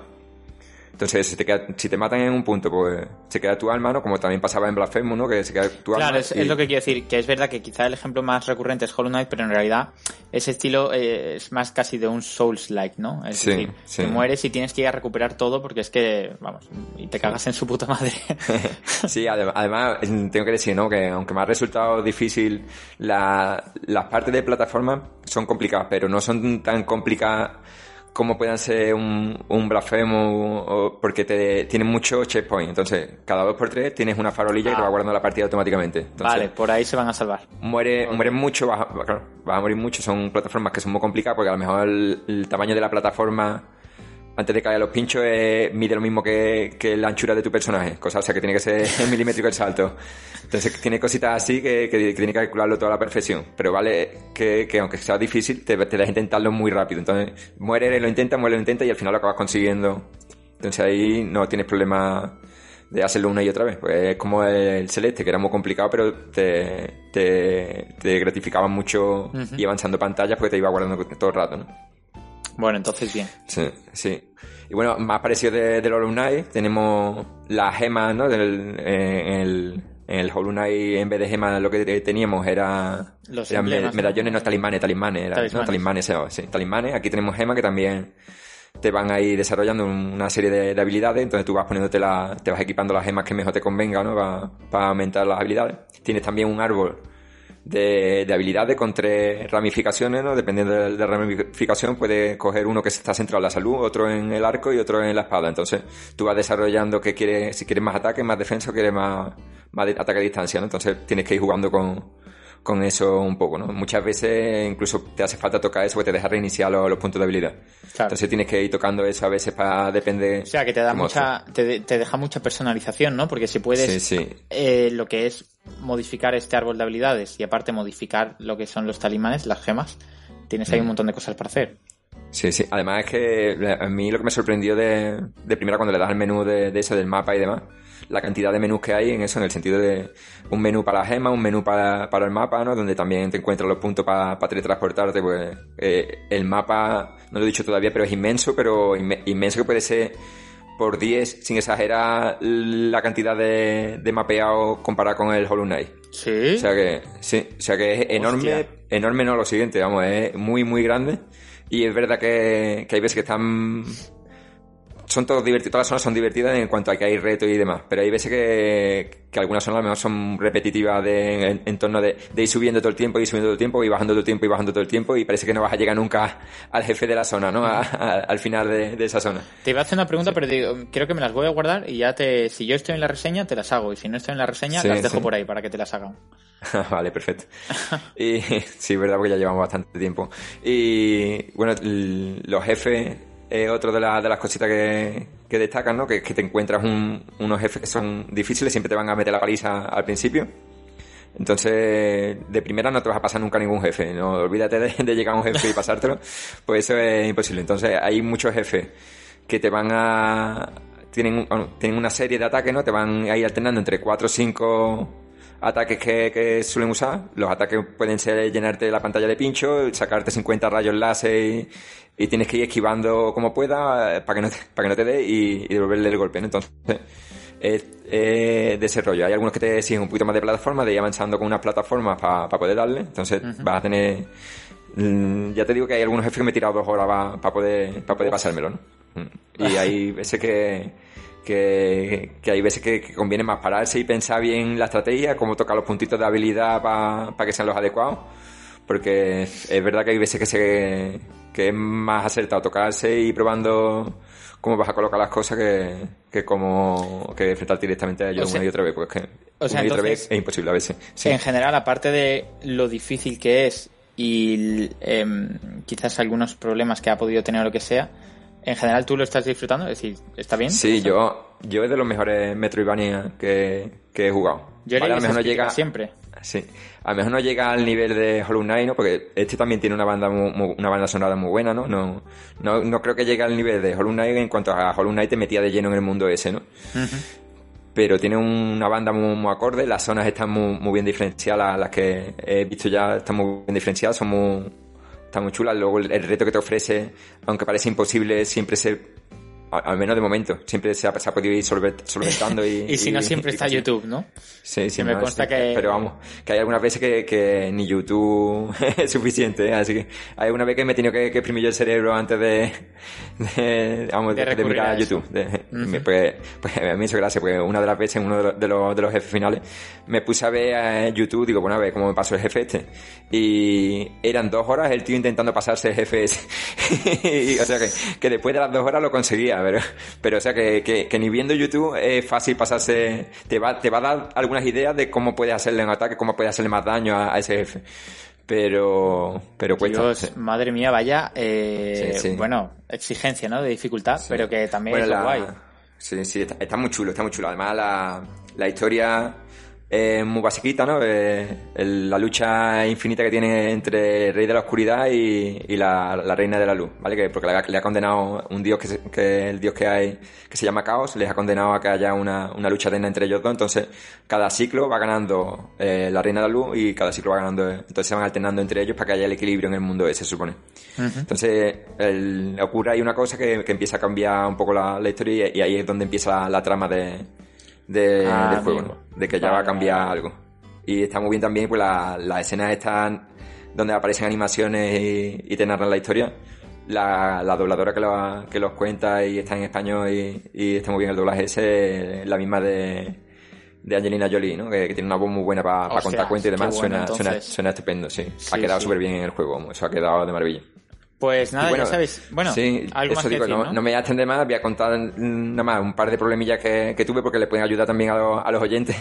Entonces, si te, queda- si te matan en un punto, pues se queda tu alma, ¿no? Como también pasaba en Blasphemous, ¿no? Que se queda tu alma. Claro, es, y- es lo que quiero decir, que es verdad que quizá el ejemplo más recurrente es Hollow Knight, pero en realidad ese estilo eh, es más casi de un Souls-like, ¿no? Es Sí, decir, sí. te mueres y tienes que ir a recuperar todo porque es que, vamos, y te cagas en su puta madre. (laughs) Sí, adem- además, mm, tengo que decir, ¿no? Que aunque me ha resultado difícil, la- las partes de plataforma son complicadas, pero no son tan complicadas como puedan ser un, un blasfemo o porque te tienen mucho checkpoint. Entonces, cada dos por tres tienes una farolilla que te va guardando la partida automáticamente. Entonces, vale, por ahí se van a salvar. muere, mueren mucho, vas a, claro, vas a morir mucho. Son plataformas que son muy complicadas porque a lo mejor el, el tamaño de la plataforma antes de caer a los pinchos eh, mide lo mismo que, que la anchura de tu personaje. Cosa, o sea, que tiene que ser (laughs) milimétrico el salto. Entonces tiene cositas así que, que, que tiene que calcularlo toda a la perfección. Pero vale que, que aunque sea difícil, te, te das a intentarlo muy rápido. Entonces, muere, lo intenta, muere, lo intenta y al final lo acabas consiguiendo. Entonces ahí no tienes problema de hacerlo una y otra vez. Pues es como el celeste, que era muy complicado, pero te, te, te gratificaba mucho y avanzando pantallas porque te iba guardando todo el rato, ¿no? Bueno, entonces bien. Sí, sí. Y bueno, más parecido de, del Hollow Knight, tenemos las gemas, ¿no? Del, eh, en, el, en el Hollow Knight, en vez de gemas, lo que teníamos era, Los medallones, no talismanes, talismanes, era, Talismanes. ¿no? Talismanes, sí, talismanes. Aquí tenemos gemas que también te van a ir desarrollando una serie de, de habilidades, entonces tú vas poniéndote la, te vas equipando las gemas que mejor te convenga, ¿no? Para, para aumentar las habilidades. Tienes también un árbol de, de habilidades con tres ramificaciones, ¿no? Dependiendo de la ramificación, puedes coger uno que está centrado en la salud, otro en el arco y otro en la espada. Entonces, tú vas desarrollando que quieres, si quieres más ataque, más defensa o quieres más, más ataque a distancia, ¿no? Entonces, tienes que ir jugando con, con eso un poco, ¿no? Muchas veces incluso te hace falta tocar eso porque te deja reiniciar los, los puntos de habilidad. Claro. Entonces, tienes que ir tocando eso a veces para depender. O sea, que te da mucha, te, te deja mucha personalización, ¿no? Porque si puedes, Sí, sí. eh, lo que es modificar este árbol de habilidades y aparte modificar lo que son los talismanes, las gemas, tienes ahí un montón de cosas para hacer. Sí, sí. Además es que a mí lo que me sorprendió de, de primera cuando le das el menú de, de eso, del mapa y demás, la cantidad de menús que hay en eso, en el sentido de un menú para la gema, un menú para, para el mapa, ¿no? Donde también te encuentras los puntos para, para teletransportarte, pues eh, el mapa, no lo he dicho todavía, pero es inmenso, pero inme- inmenso que puede ser por 10, sin exagerar la cantidad de, de mapeado comparado con el Hollow Knight. Sí. O sea que, sí, o sea que es enorme, Hostia. enorme no lo siguiente, vamos, es muy, muy grande. Y es verdad que, que hay veces que están, son todos divertidos, todas las zonas son divertidas en cuanto a que hay retos y demás, pero hay veces que, que algunas zonas a lo mejor son repetitivas de, en, en torno de, de ir subiendo todo el tiempo, ir subiendo todo el tiempo, y bajando todo el tiempo, y bajando todo el tiempo, y parece que no vas a llegar nunca al jefe de la zona, ¿no? A- a- al final de, de esa zona. Te iba a hacer una pregunta, pero digo, creo que me las voy a guardar y ya te, si yo estoy en la reseña, te las hago. Y si no estoy en la reseña, Sí, las dejo sí. por ahí para que te las hagan. (laughs) vale, perfecto. (laughs) Y sí, verdad, porque ya llevamos bastante tiempo. Y bueno, los jefes es otro de, la- de las cositas que, que destacan, ¿no? Que, que te encuentras un- unos jefes que son difíciles, siempre te van a meter la paliza al principio. Entonces, de primera no te vas a pasar nunca ningún jefe, no olvídate de, de llegar a un jefe y pasártelo, (laughs) pues eso es imposible. Entonces, hay muchos jefes que te van a tienen, bueno, tienen una serie de ataques, ¿no? Te van a ir alternando entre 4 o 5 ataques que, que suelen usar. Los ataques pueden ser llenarte la pantalla de pincho, sacarte 50 rayos láser y, y tienes que ir esquivando como pueda eh, para que no te, para que no te dé y, y devolverle el golpe, ¿no? Entonces, es, es de ese rollo. Hay algunos que te exigen un poquito más de plataforma, de ir avanzando con unas plataformas para poder darle. Entonces, vas a tener... mm, Ya te digo que hay algunos jefes que me he tirado dos horas para poder, para poder pasármelo, ¿no? Mm. Y hay veces que, que, que hay veces que, que conviene más pararse y pensar bien la estrategia, cómo tocar los puntitos de habilidad para que sean los adecuados. Porque es verdad que hay veces que se que es más acertado tocarse y probando cómo vas a colocar las cosas que, que como que enfrentar directamente a ellos O sea- una y otra vez. Pues que o sea, una y otra vez es imposible a veces. Sí. En general, aparte de lo difícil que es y em, quizás algunos problemas que ha podido tener o lo que sea, en general tú lo estás disfrutando, es decir, ¿está bien? Sí, yo, yo es de los mejores Metroidvania que, que he jugado. Yo Vale, a lo mejor no llega siempre. Sí, a lo mejor no llega al nivel de Hollow Knight, ¿no? Porque este también tiene una banda mu- mu- una banda sonora muy buena, ¿no? No, no, no creo que llegue al nivel de Hollow Knight en cuanto a Hollow Knight te metía de lleno en el mundo ese, ¿no? Pero tiene una banda muy, muy acorde, las zonas están muy, muy bien diferenciadas, las que he visto ya están muy bien diferenciadas, son muy, están muy chulas. Luego el, reto que te ofrece, aunque parece imposible, siempre se, al, menos de momento, siempre se ha, se ha podido ir solvent- solventando y... (laughs) Y si no, siempre está y- YouTube, ¿no? Sí, sí, me no, consta sí, que- Pero vamos, que hay algunas veces que, que ni YouTube (laughs) es suficiente, ¿eh? así que hay alguna vez que me he tenido que, que exprimir yo el cerebro antes de, de, vamos, De de, de recurrir mirar a a. YouTube. De- me- pues, pues a mí me hizo gracia, porque una de las veces, en uno de los, de los, jefes finales, me puse a ver eh, YouTube, digo, bueno, a ver cómo me pasó el jefe este. Y eran dos horas el tío intentando pasarse el jefe ese. (laughs) O sea que, que después de las dos horas lo conseguía, pero, (laughs) pero o sea que, que, que ni viendo YouTube es fácil pasarse, te va, te va a dar algunas ideas de cómo puedes hacerle un ataque, cómo puedes hacerle más daño a, a ese jefe. Pero, pero cuesta. Dios, madre mía, vaya, eh, Sí, sí. bueno, exigencia, ¿no? De dificultad, pero que también Bueno, es la- guay. Sí, sí, está, está muy chulo, está muy chulo. Además, la, la historia es muy basiquita, ¿no? Eh, el- la lucha infinita que tiene entre el Rey de la Oscuridad y, y la, la Reina de la Luz, ¿vale? Que, porque le ha, le ha condenado un dios que, se- que el dios que hay, que se llama Caos, les ha condenado a que haya una, una lucha eterna entre ellos dos. Entonces, cada ciclo va ganando eh, la Reina de la Luz y cada ciclo va ganando. Entonces se van alternando entre ellos para que haya el equilibrio en el mundo ese, se supone. Entonces, el- ocurre ahí una cosa que, que empieza a cambiar un poco la, la historia y, y ahí es donde empieza la, la trama de, de- Ah, del juego, amigo. ¿no? De que ya va a cambiar algo. Y está muy bien también, pues la- las escenas están donde aparecen animaciones y, y te narran la historia. La, la dobladora que, lo- que los cuenta y está en español y, y está muy bien el doblaje ese, la misma de, de Angelina Jolie, ¿no? Que, que tiene una voz muy buena para Ostras, contar cuentos y demás. bueno, suena, suena, suena estupendo, sí. Sí, ha quedado sí. súper bien en el juego, eso ha quedado de maravilla. Pues nada, bueno, ya sabéis. Bueno, sí, algo eso más digo, que decir, no, ¿no? me voy a extender más, voy a contar nada más un par de problemillas que, que tuve porque le pueden ayudar también a los, a los oyentes.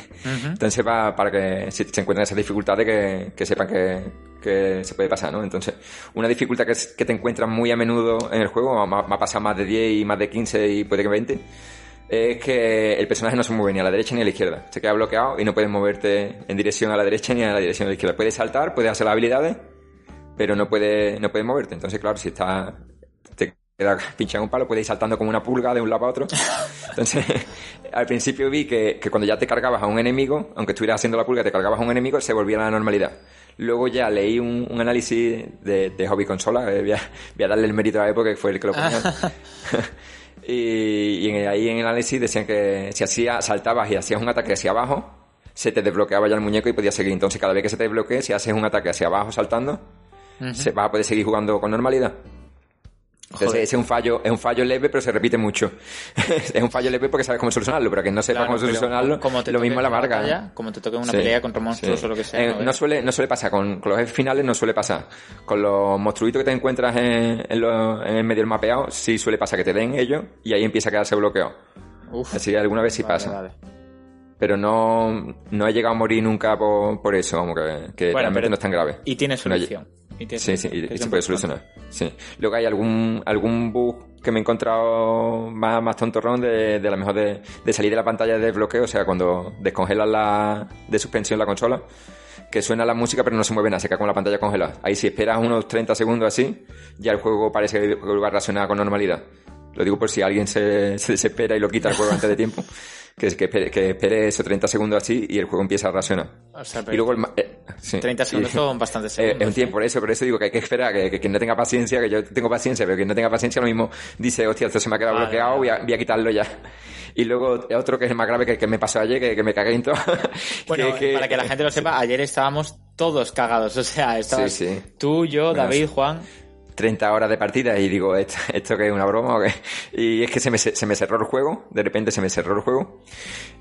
Entonces, para, para que si se encuentran esas dificultades, que, que sepan que, que se puede pasar, ¿no? Entonces, una dificultad que, es- que te encuentras muy a menudo en el juego, me ha pasado más de 10 y más de 15 y puede que 20, es que el personaje no se mueve ni a la derecha ni a la izquierda. Se queda bloqueado y no puedes moverte en dirección a la derecha ni a la dirección a la izquierda. Puedes saltar, puedes hacer las habilidades, pero no puedes no puedes moverte. Entonces, claro, si estás te queda pinchado un palo, puedes ir saltando como una pulga de un lado a otro. (laughs) Entonces, al principio vi que, que cuando ya te cargabas a un enemigo, aunque estuvieras haciendo la pulga, te cargabas a un enemigo, se volvía a la normalidad. Luego ya leí un, un análisis de, de Hobby Consola, eh, voy, a, voy, a, darle el mérito a Epo, que fue el que lo ponía. (laughs) y, y en, ahí en el análisis decían que si hacía, saltabas y hacías un ataque hacia abajo, se te desbloqueaba ya el muñeco y podías seguir. Entonces, cada vez que se te desbloquee, si haces un ataque hacia abajo saltando, uh -huh. se vas a poder seguir jugando con normalidad. Entonces, ese es un fallo, es un fallo leve, pero se repite mucho. (laughs) es un fallo leve porque sabes cómo solucionarlo, pero que no sepas Claro, cómo solucionarlo, como te lo mismo la marca. batalla, como te toque una Sí. pelea contra monstruos Sí. o lo que sea. Eh, ¿no? no, suele, no suele pasar, con, con los jefes finales no suele pasar. Con los monstruitos que te encuentras en, en, lo- en el medio del mapeado, sí suele pasar que te den ellos y ahí empieza a quedarse bloqueado. Uf, Así que alguna vez sí vale, pasa. vale. Pero no, no he llegado a morir nunca por, por eso, como que, que Bueno, realmente no es tan grave. Y tiene solución. Y Sí, sí, y, se puede solucionar. Sí. Luego hay algún, algún bug que me he encontrado más, más tontorrón de, de a lo mejor de, de salir de la pantalla de desbloqueo, o sea, cuando descongelas la de suspensión la consola, que suena la música pero no se mueve nada, se queda con la pantalla congelada. Ahí si esperas unos 30 segundos así, ya el juego parece que va a reaccionar con normalidad. Lo digo por si alguien se, se desespera y lo quita el juego antes de tiempo. (laughs) Que, que, espere, que espere esos 30 segundos así y el juego empieza a reaccionar. O sea, Y luego el... eh, sí, 30 sí. segundos son bastantes (laughs) Eh, segundos. es un tiempo, por eso, por eso digo que hay que esperar, que, que quien no tenga paciencia, que yo tengo paciencia, pero quien no tenga paciencia lo mismo dice, hostia, esto se me ha quedado Vale, bloqueado, vale. voy a, voy a quitarlo ya. Y luego otro que es el más grave que, que me pasó ayer, que, que me cagué en todo. (laughs) Bueno, para que la gente lo sepa, ayer estábamos todos cagados. O sea, estabas Sí, sí. tú, yo, David, sí. Juan. 30 horas de partida y digo, ¿esto, esto que es una broma o qué? Y es que se me, se me cerró el juego, de repente se me cerró el juego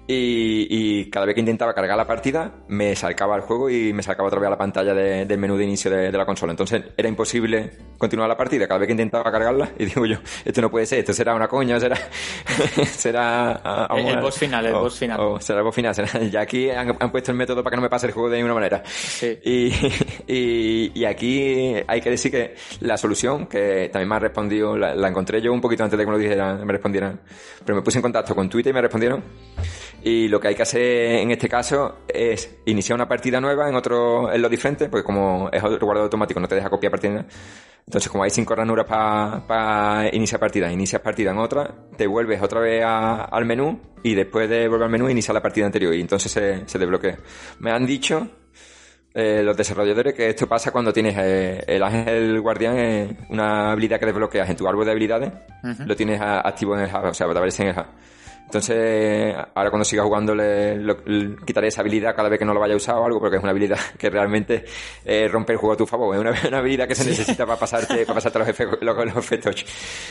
y, y cada vez que intentaba cargar la partida me salcaba el juego y me salcaba otra vez a la pantalla de- del menú de inicio de, de la consola. Entonces era imposible continuar la partida cada vez que intentaba cargarla (laughs) y digo yo, esto no puede ser, esto será una coña, será... (laughs) será ah, El- el a- boss final, el o- boss final. o será el boss final. será- (laughs) ya aquí han, han puesto el método para que no me pase el juego de ninguna manera. Sí. Y, y, y aquí hay que decir que la solución, que también me ha respondido, la, la encontré yo un poquito antes de que me lo dijeran, me respondieran, pero me puse en contacto con Twitter y me respondieron. Y lo que hay que hacer en este caso es iniciar una partida nueva en otro, en lo diferente, porque como es otro guardado automático, no te deja copiar partida. Entonces, como hay cinco ranuras para iniciar partida, inicias partida en otra, te vuelves otra vez a- al menú y después de volver al menú iniciar la partida anterior y entonces se, se desbloquea. Me han dicho eh, los desarrolladores que esto pasa cuando tienes eh, el ángel guardián, eh, una habilidad que desbloqueas en tu árbol de habilidades, lo tienes a- activo en el hub, o sea, te aparece en el hub. Entonces, ahora cuando siga jugando le, le quitaré esa habilidad cada vez que no lo vaya a usar o algo, porque es una habilidad (laughs) que realmente eh, rompe el juego a tu favor. Es una, una habilidad que se necesita para pasarte, para pasarte los, efectos, los, los efectos.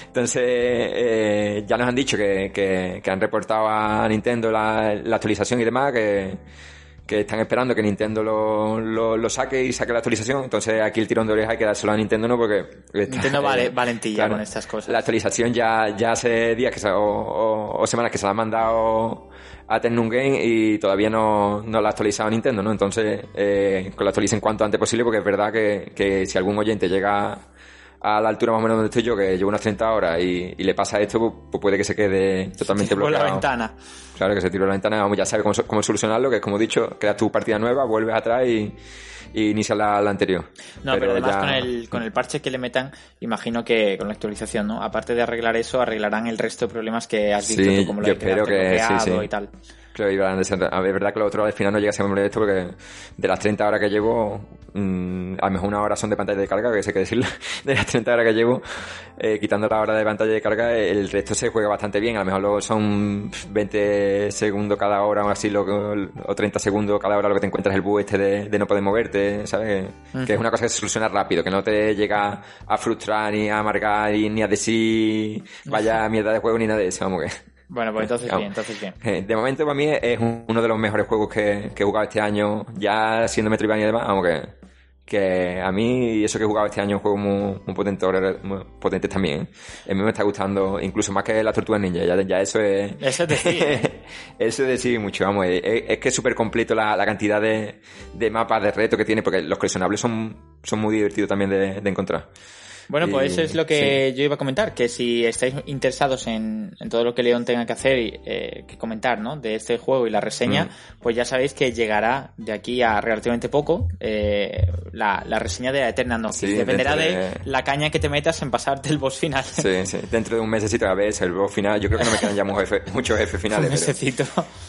Entonces, eh, ya nos han dicho que, que, que han reportado a Nintendo la, la actualización y demás, que, que están esperando que Nintendo lo, lo, lo saque y saque la actualización. Entonces aquí el tirón de oreja hay que dárselo a Nintendo, ¿no? Porque... está- Nintendo vale- valentilla con estas cosas. La actualización ya, ya hace días que se, o, o- o semanas que se la han mandado a Tennum Game y todavía no, no la ha actualizado Nintendo, ¿no? Entonces, eh, que la actualicen cuanto antes posible porque es verdad que, que si algún oyente llega a la altura más o menos donde estoy yo, que llevo unas 30 horas y, y le pasa esto, pues, pues puede que se quede totalmente la bloqueado. ventana. Claro, que se tiró la ventana, vamos, ya sabe cómo, cómo solucionarlo, que es como he dicho, creas tu partida nueva, vuelves atrás y, y inicias la, la anterior. No, pero, además ya- con el, con el parche que le metan, imagino que con la actualización, ¿no? Aparte de arreglar eso, arreglarán el resto de problemas que has visto Sí, tú, como lo yo espero que- sí, bloqueado sí. y tal. Creo que iban a ver, es verdad que lo otro al final no llega a ser muy esto porque de las 30 horas que llevo, mm, a lo mejor una hora son de pantalla de carga, que sé que decirlo. (laughs) De las 30 horas que llevo, eh, quitando la hora de pantalla de carga, el resto se juega bastante bien. A lo mejor luego son 20 segundos cada hora o así, lo, o 30 segundos cada hora lo que te encuentras el bug este de, de no poder moverte, ¿sabes? Que es una cosa que se soluciona rápido, que no te llega a frustrar ni a amargar ni, ni a decir vaya mierda de juego ni nada de eso, vamos que... Bueno, pues entonces bien, entonces bien. Eh, De momento para mí es un- uno de los mejores juegos que, que he jugado este año, ya siendo Metroidvania y demás, vamos que, que a mí y eso que he jugado este año es un juego muy, muy potente, muy potente también. ¿eh? A mí me está gustando incluso más que la Tortuga Ninja, ya, ya eso es... Eso es decir, ¿eh? (laughs) eso es decir mucho, vamos, es, es que es súper completo la, la cantidad de, de mapas, de retos que tiene, porque los coleccionables son, son muy divertidos también de, de encontrar. Bueno, pues eso es lo que yo iba a comentar, que si estáis interesados en, en todo lo que León tenga que hacer y eh, que comentar, ¿no? De este juego y la reseña, Mm. pues ya sabéis que llegará de aquí a relativamente poco eh, la, la reseña de la Eterna Noctis. Sí, Dependerá de... de- la caña que te metas en pasarte el boss final. Sí, sí. Dentro de un mesecito a ver el boss final. Yo creo que no me quedan ya muchos F, (laughs) Un finales. pero- mesecito.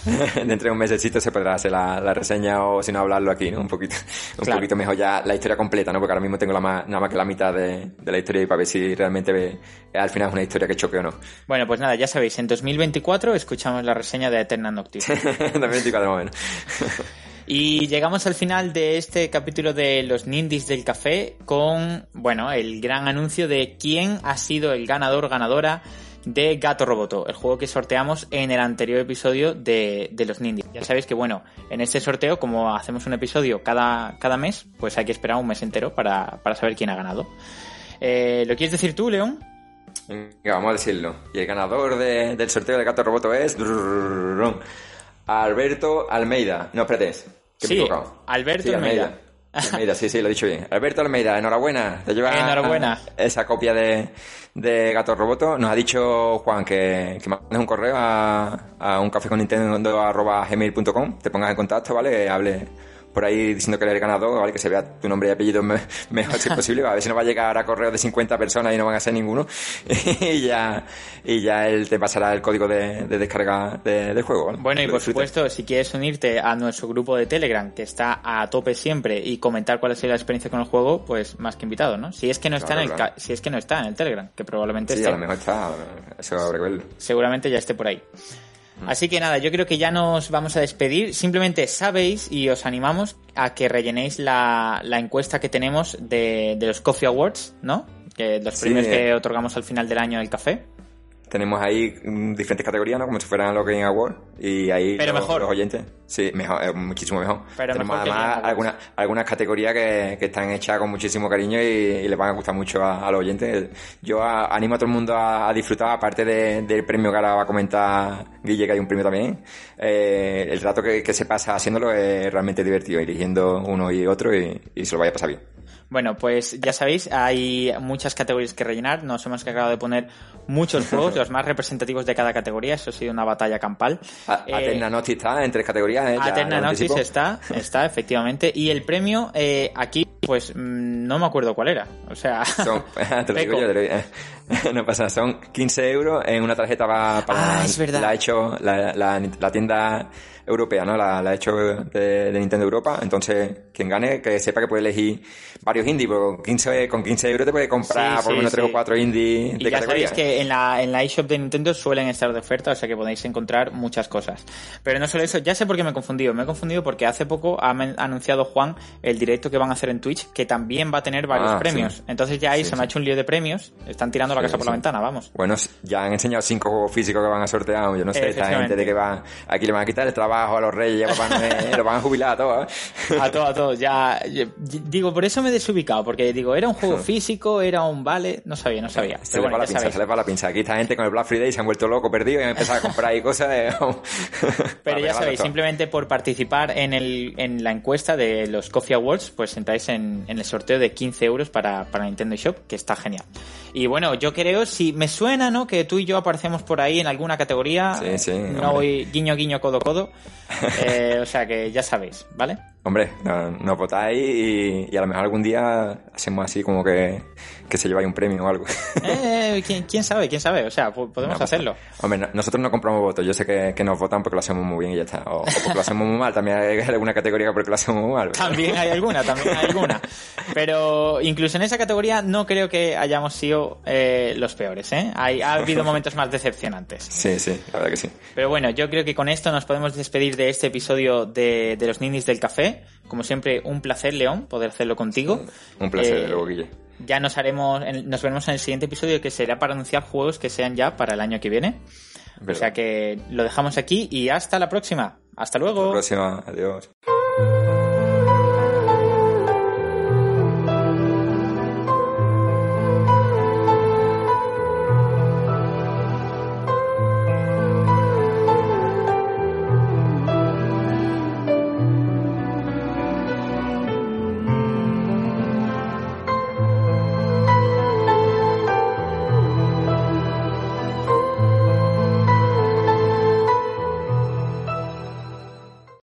(laughs) Dentro de un mesecito se podrá hacer la, la reseña o si no hablarlo aquí, ¿no? Un poquito, un Claro. poquito mejor ya la historia completa, ¿no? Porque ahora mismo tengo la ma- nada más que la mitad de, de la historia y para ver si realmente ve- al final es una historia que choque o no. Bueno, pues nada, ya sabéis, en 2024 escuchamos la reseña de Eterna Noctis. 2024 (laughs) más o menos. (laughs) Y llegamos al final de este capítulo de los Nindis del Café con, bueno, el gran anuncio de quién ha sido el ganador ganadora de Gato Roboto, el juego que sorteamos en el anterior episodio de, de los Nindis. Ya sabéis que, bueno, en este sorteo, como hacemos un episodio cada, cada mes, pues hay que esperar un mes entero para, para saber quién ha ganado. Eh, ¿Lo quieres decir tú, León? Venga, vamos a decirlo. Y el ganador de- del sorteo de Gato Roboto es... Alberto Almeida. No, espérate. Que me Sí, equivocado. Alberto Sí, Almeida. Almeida, sí, sí, lo he dicho bien. Alberto Almeida, enhorabuena. Te lleva Enhorabuena. esa copia de, de Gato Roboto. Nos ha dicho Juan que, que mandes un correo a, un café con Nintendo gmail.com, te pongas en contacto, ¿vale? Hable por ahí diciendo que eres el ganador, ¿vale? Que se vea tu nombre y apellido me- (laughs) mejor si es posible, a ver si no va a llegar a correo de 50 personas y no van a ser ninguno. (laughs) y ya, y ya él te pasará el código de, de descarga de- del juego, ¿vale? Bueno, y por supuesto, si quieres unirte a nuestro grupo de Telegram, que está a tope siempre, y comentar cuál ha sido la experiencia con el juego, pues más que invitado, ¿no? Si es que no está Claro, en el claro. si es que no está en el Telegram, que probablemente Sí, esté. a lo mejor está, eso habrá que verlo. seguramente ya esté por ahí. Así que nada, yo creo que ya nos vamos a despedir. Simplemente sabéis y os animamos a que rellenéis la, la encuesta que tenemos de, de los Coffee Awards, ¿no? Que los Sí, premios que otorgamos al final del año del café. Tenemos ahí diferentes categorías, ¿no? Como si fueran los Game Awards. Y ahí Pero los, mejor. los oyentes. Sí, mejor, eh, muchísimo mejor. Pero Tenemos mejor además algunas, algunas categorías que, que están hechas con muchísimo cariño y, y les van a gustar mucho a, a los oyentes. Yo a- animo a todo el mundo a, a disfrutar, aparte de- del premio que ahora va a comentar Guille, que hay un premio también. eh, el rato que, que se pasa haciéndolo es realmente divertido, eligiendo uno y otro y, y se lo vaya a pasar bien. Bueno, pues ya sabéis, hay muchas categorías que rellenar. Nos hemos encargado de poner muchos (laughs) juegos, los más representativos de cada categoría. Eso ha sido una batalla campal. A- Eh, Aterna está en tres categorías. ¿eh? Aterna anticipo. está, está, efectivamente. Y el premio, eh, aquí, pues no me acuerdo cuál era. O sea, Son, (laughs) te lo digo yo, te lo digo. (laughs) no pasa, son 15 euros en una tarjeta para, para Ah, es verdad. la ha hecho la, la, la tienda europea, ¿no? La, la ha hecho de, de Nintendo Europa, entonces quien gane que sepa que puede elegir varios indies, pero 15, con 15 euros te puede comprar Sí, por lo sí, menos 3 sí. o 4 indies Y de ya categoría. sabéis que en la, en la eShop de Nintendo suelen estar de oferta, o sea que podéis encontrar muchas cosas. Pero no solo eso, ya sé por qué me he confundido. Me he confundido porque hace poco ha anunciado Juan el directo que van a hacer en Twitch, que también va a tener varios Ah, premios. sí. Entonces ya ahí se me ha hecho un lío de premios. Están tirando la casa por la ventana, vamos. Bueno, ya han enseñado cinco juegos físicos que van a sortear. Yo no sé, esta gente de que va, aquí le van a quitar el trabajo a los reyes, a Papá Noel, (laughs) lo van a jubilar a todos. ¿eh? A todos, a todos. Ya, yo- digo, por eso me he desubicado, porque digo, era un juego (laughs) físico, era un vale, no sabía, no sabía. Se le bueno, va la pinza, sabéis. se le va la pinza. Aquí esta gente con el Black Friday se han vuelto locos, perdidos y han empezado a comprar ahí cosas. de- (laughs) Pero ya sabéis, todo. simplemente por participar en, el, en la encuesta de los Coffee Awards, pues entráis en, en el sorteo de 15 euros para, para Nintendo Shop, que está genial. Y bueno, yo creo, si me suena, ¿no? Que tú y yo aparecemos por ahí en alguna categoría. Sí, sí, No hombre. voy guiño, guiño, codo, codo. (laughs) Eh, o sea que ya sabéis, ¿vale? Hombre, no- nos votáis y, y a lo mejor algún día hacemos así como que, que se lleváis un premio o algo. Eh, ¿quién, quién sabe? ¿Quién sabe? O sea, po- podemos No hacerlo. Hombre, no- nosotros no compramos votos. Yo sé que, que nos votan porque lo hacemos muy bien y ya está. O, o porque lo hacemos muy mal. También hay alguna categoría porque lo hacemos muy mal. También hay alguna, también hay alguna. Pero incluso en esa categoría no creo que hayamos sido eh, los peores, ¿eh? Hay, ha habido momentos más decepcionantes. Sí, sí, la verdad que sí. Pero bueno, yo creo que con esto nos podemos despedir de este episodio de, de los Nindis del Café. Como siempre, un placer, León, poder hacerlo contigo. Un placer, Eh, luego, Guille. Ya nos haremos, nos veremos en el siguiente episodio que será para anunciar juegos que sean ya para el año que viene. O sea que lo dejamos aquí y hasta la próxima. Hasta luego. Hasta la próxima. Adiós.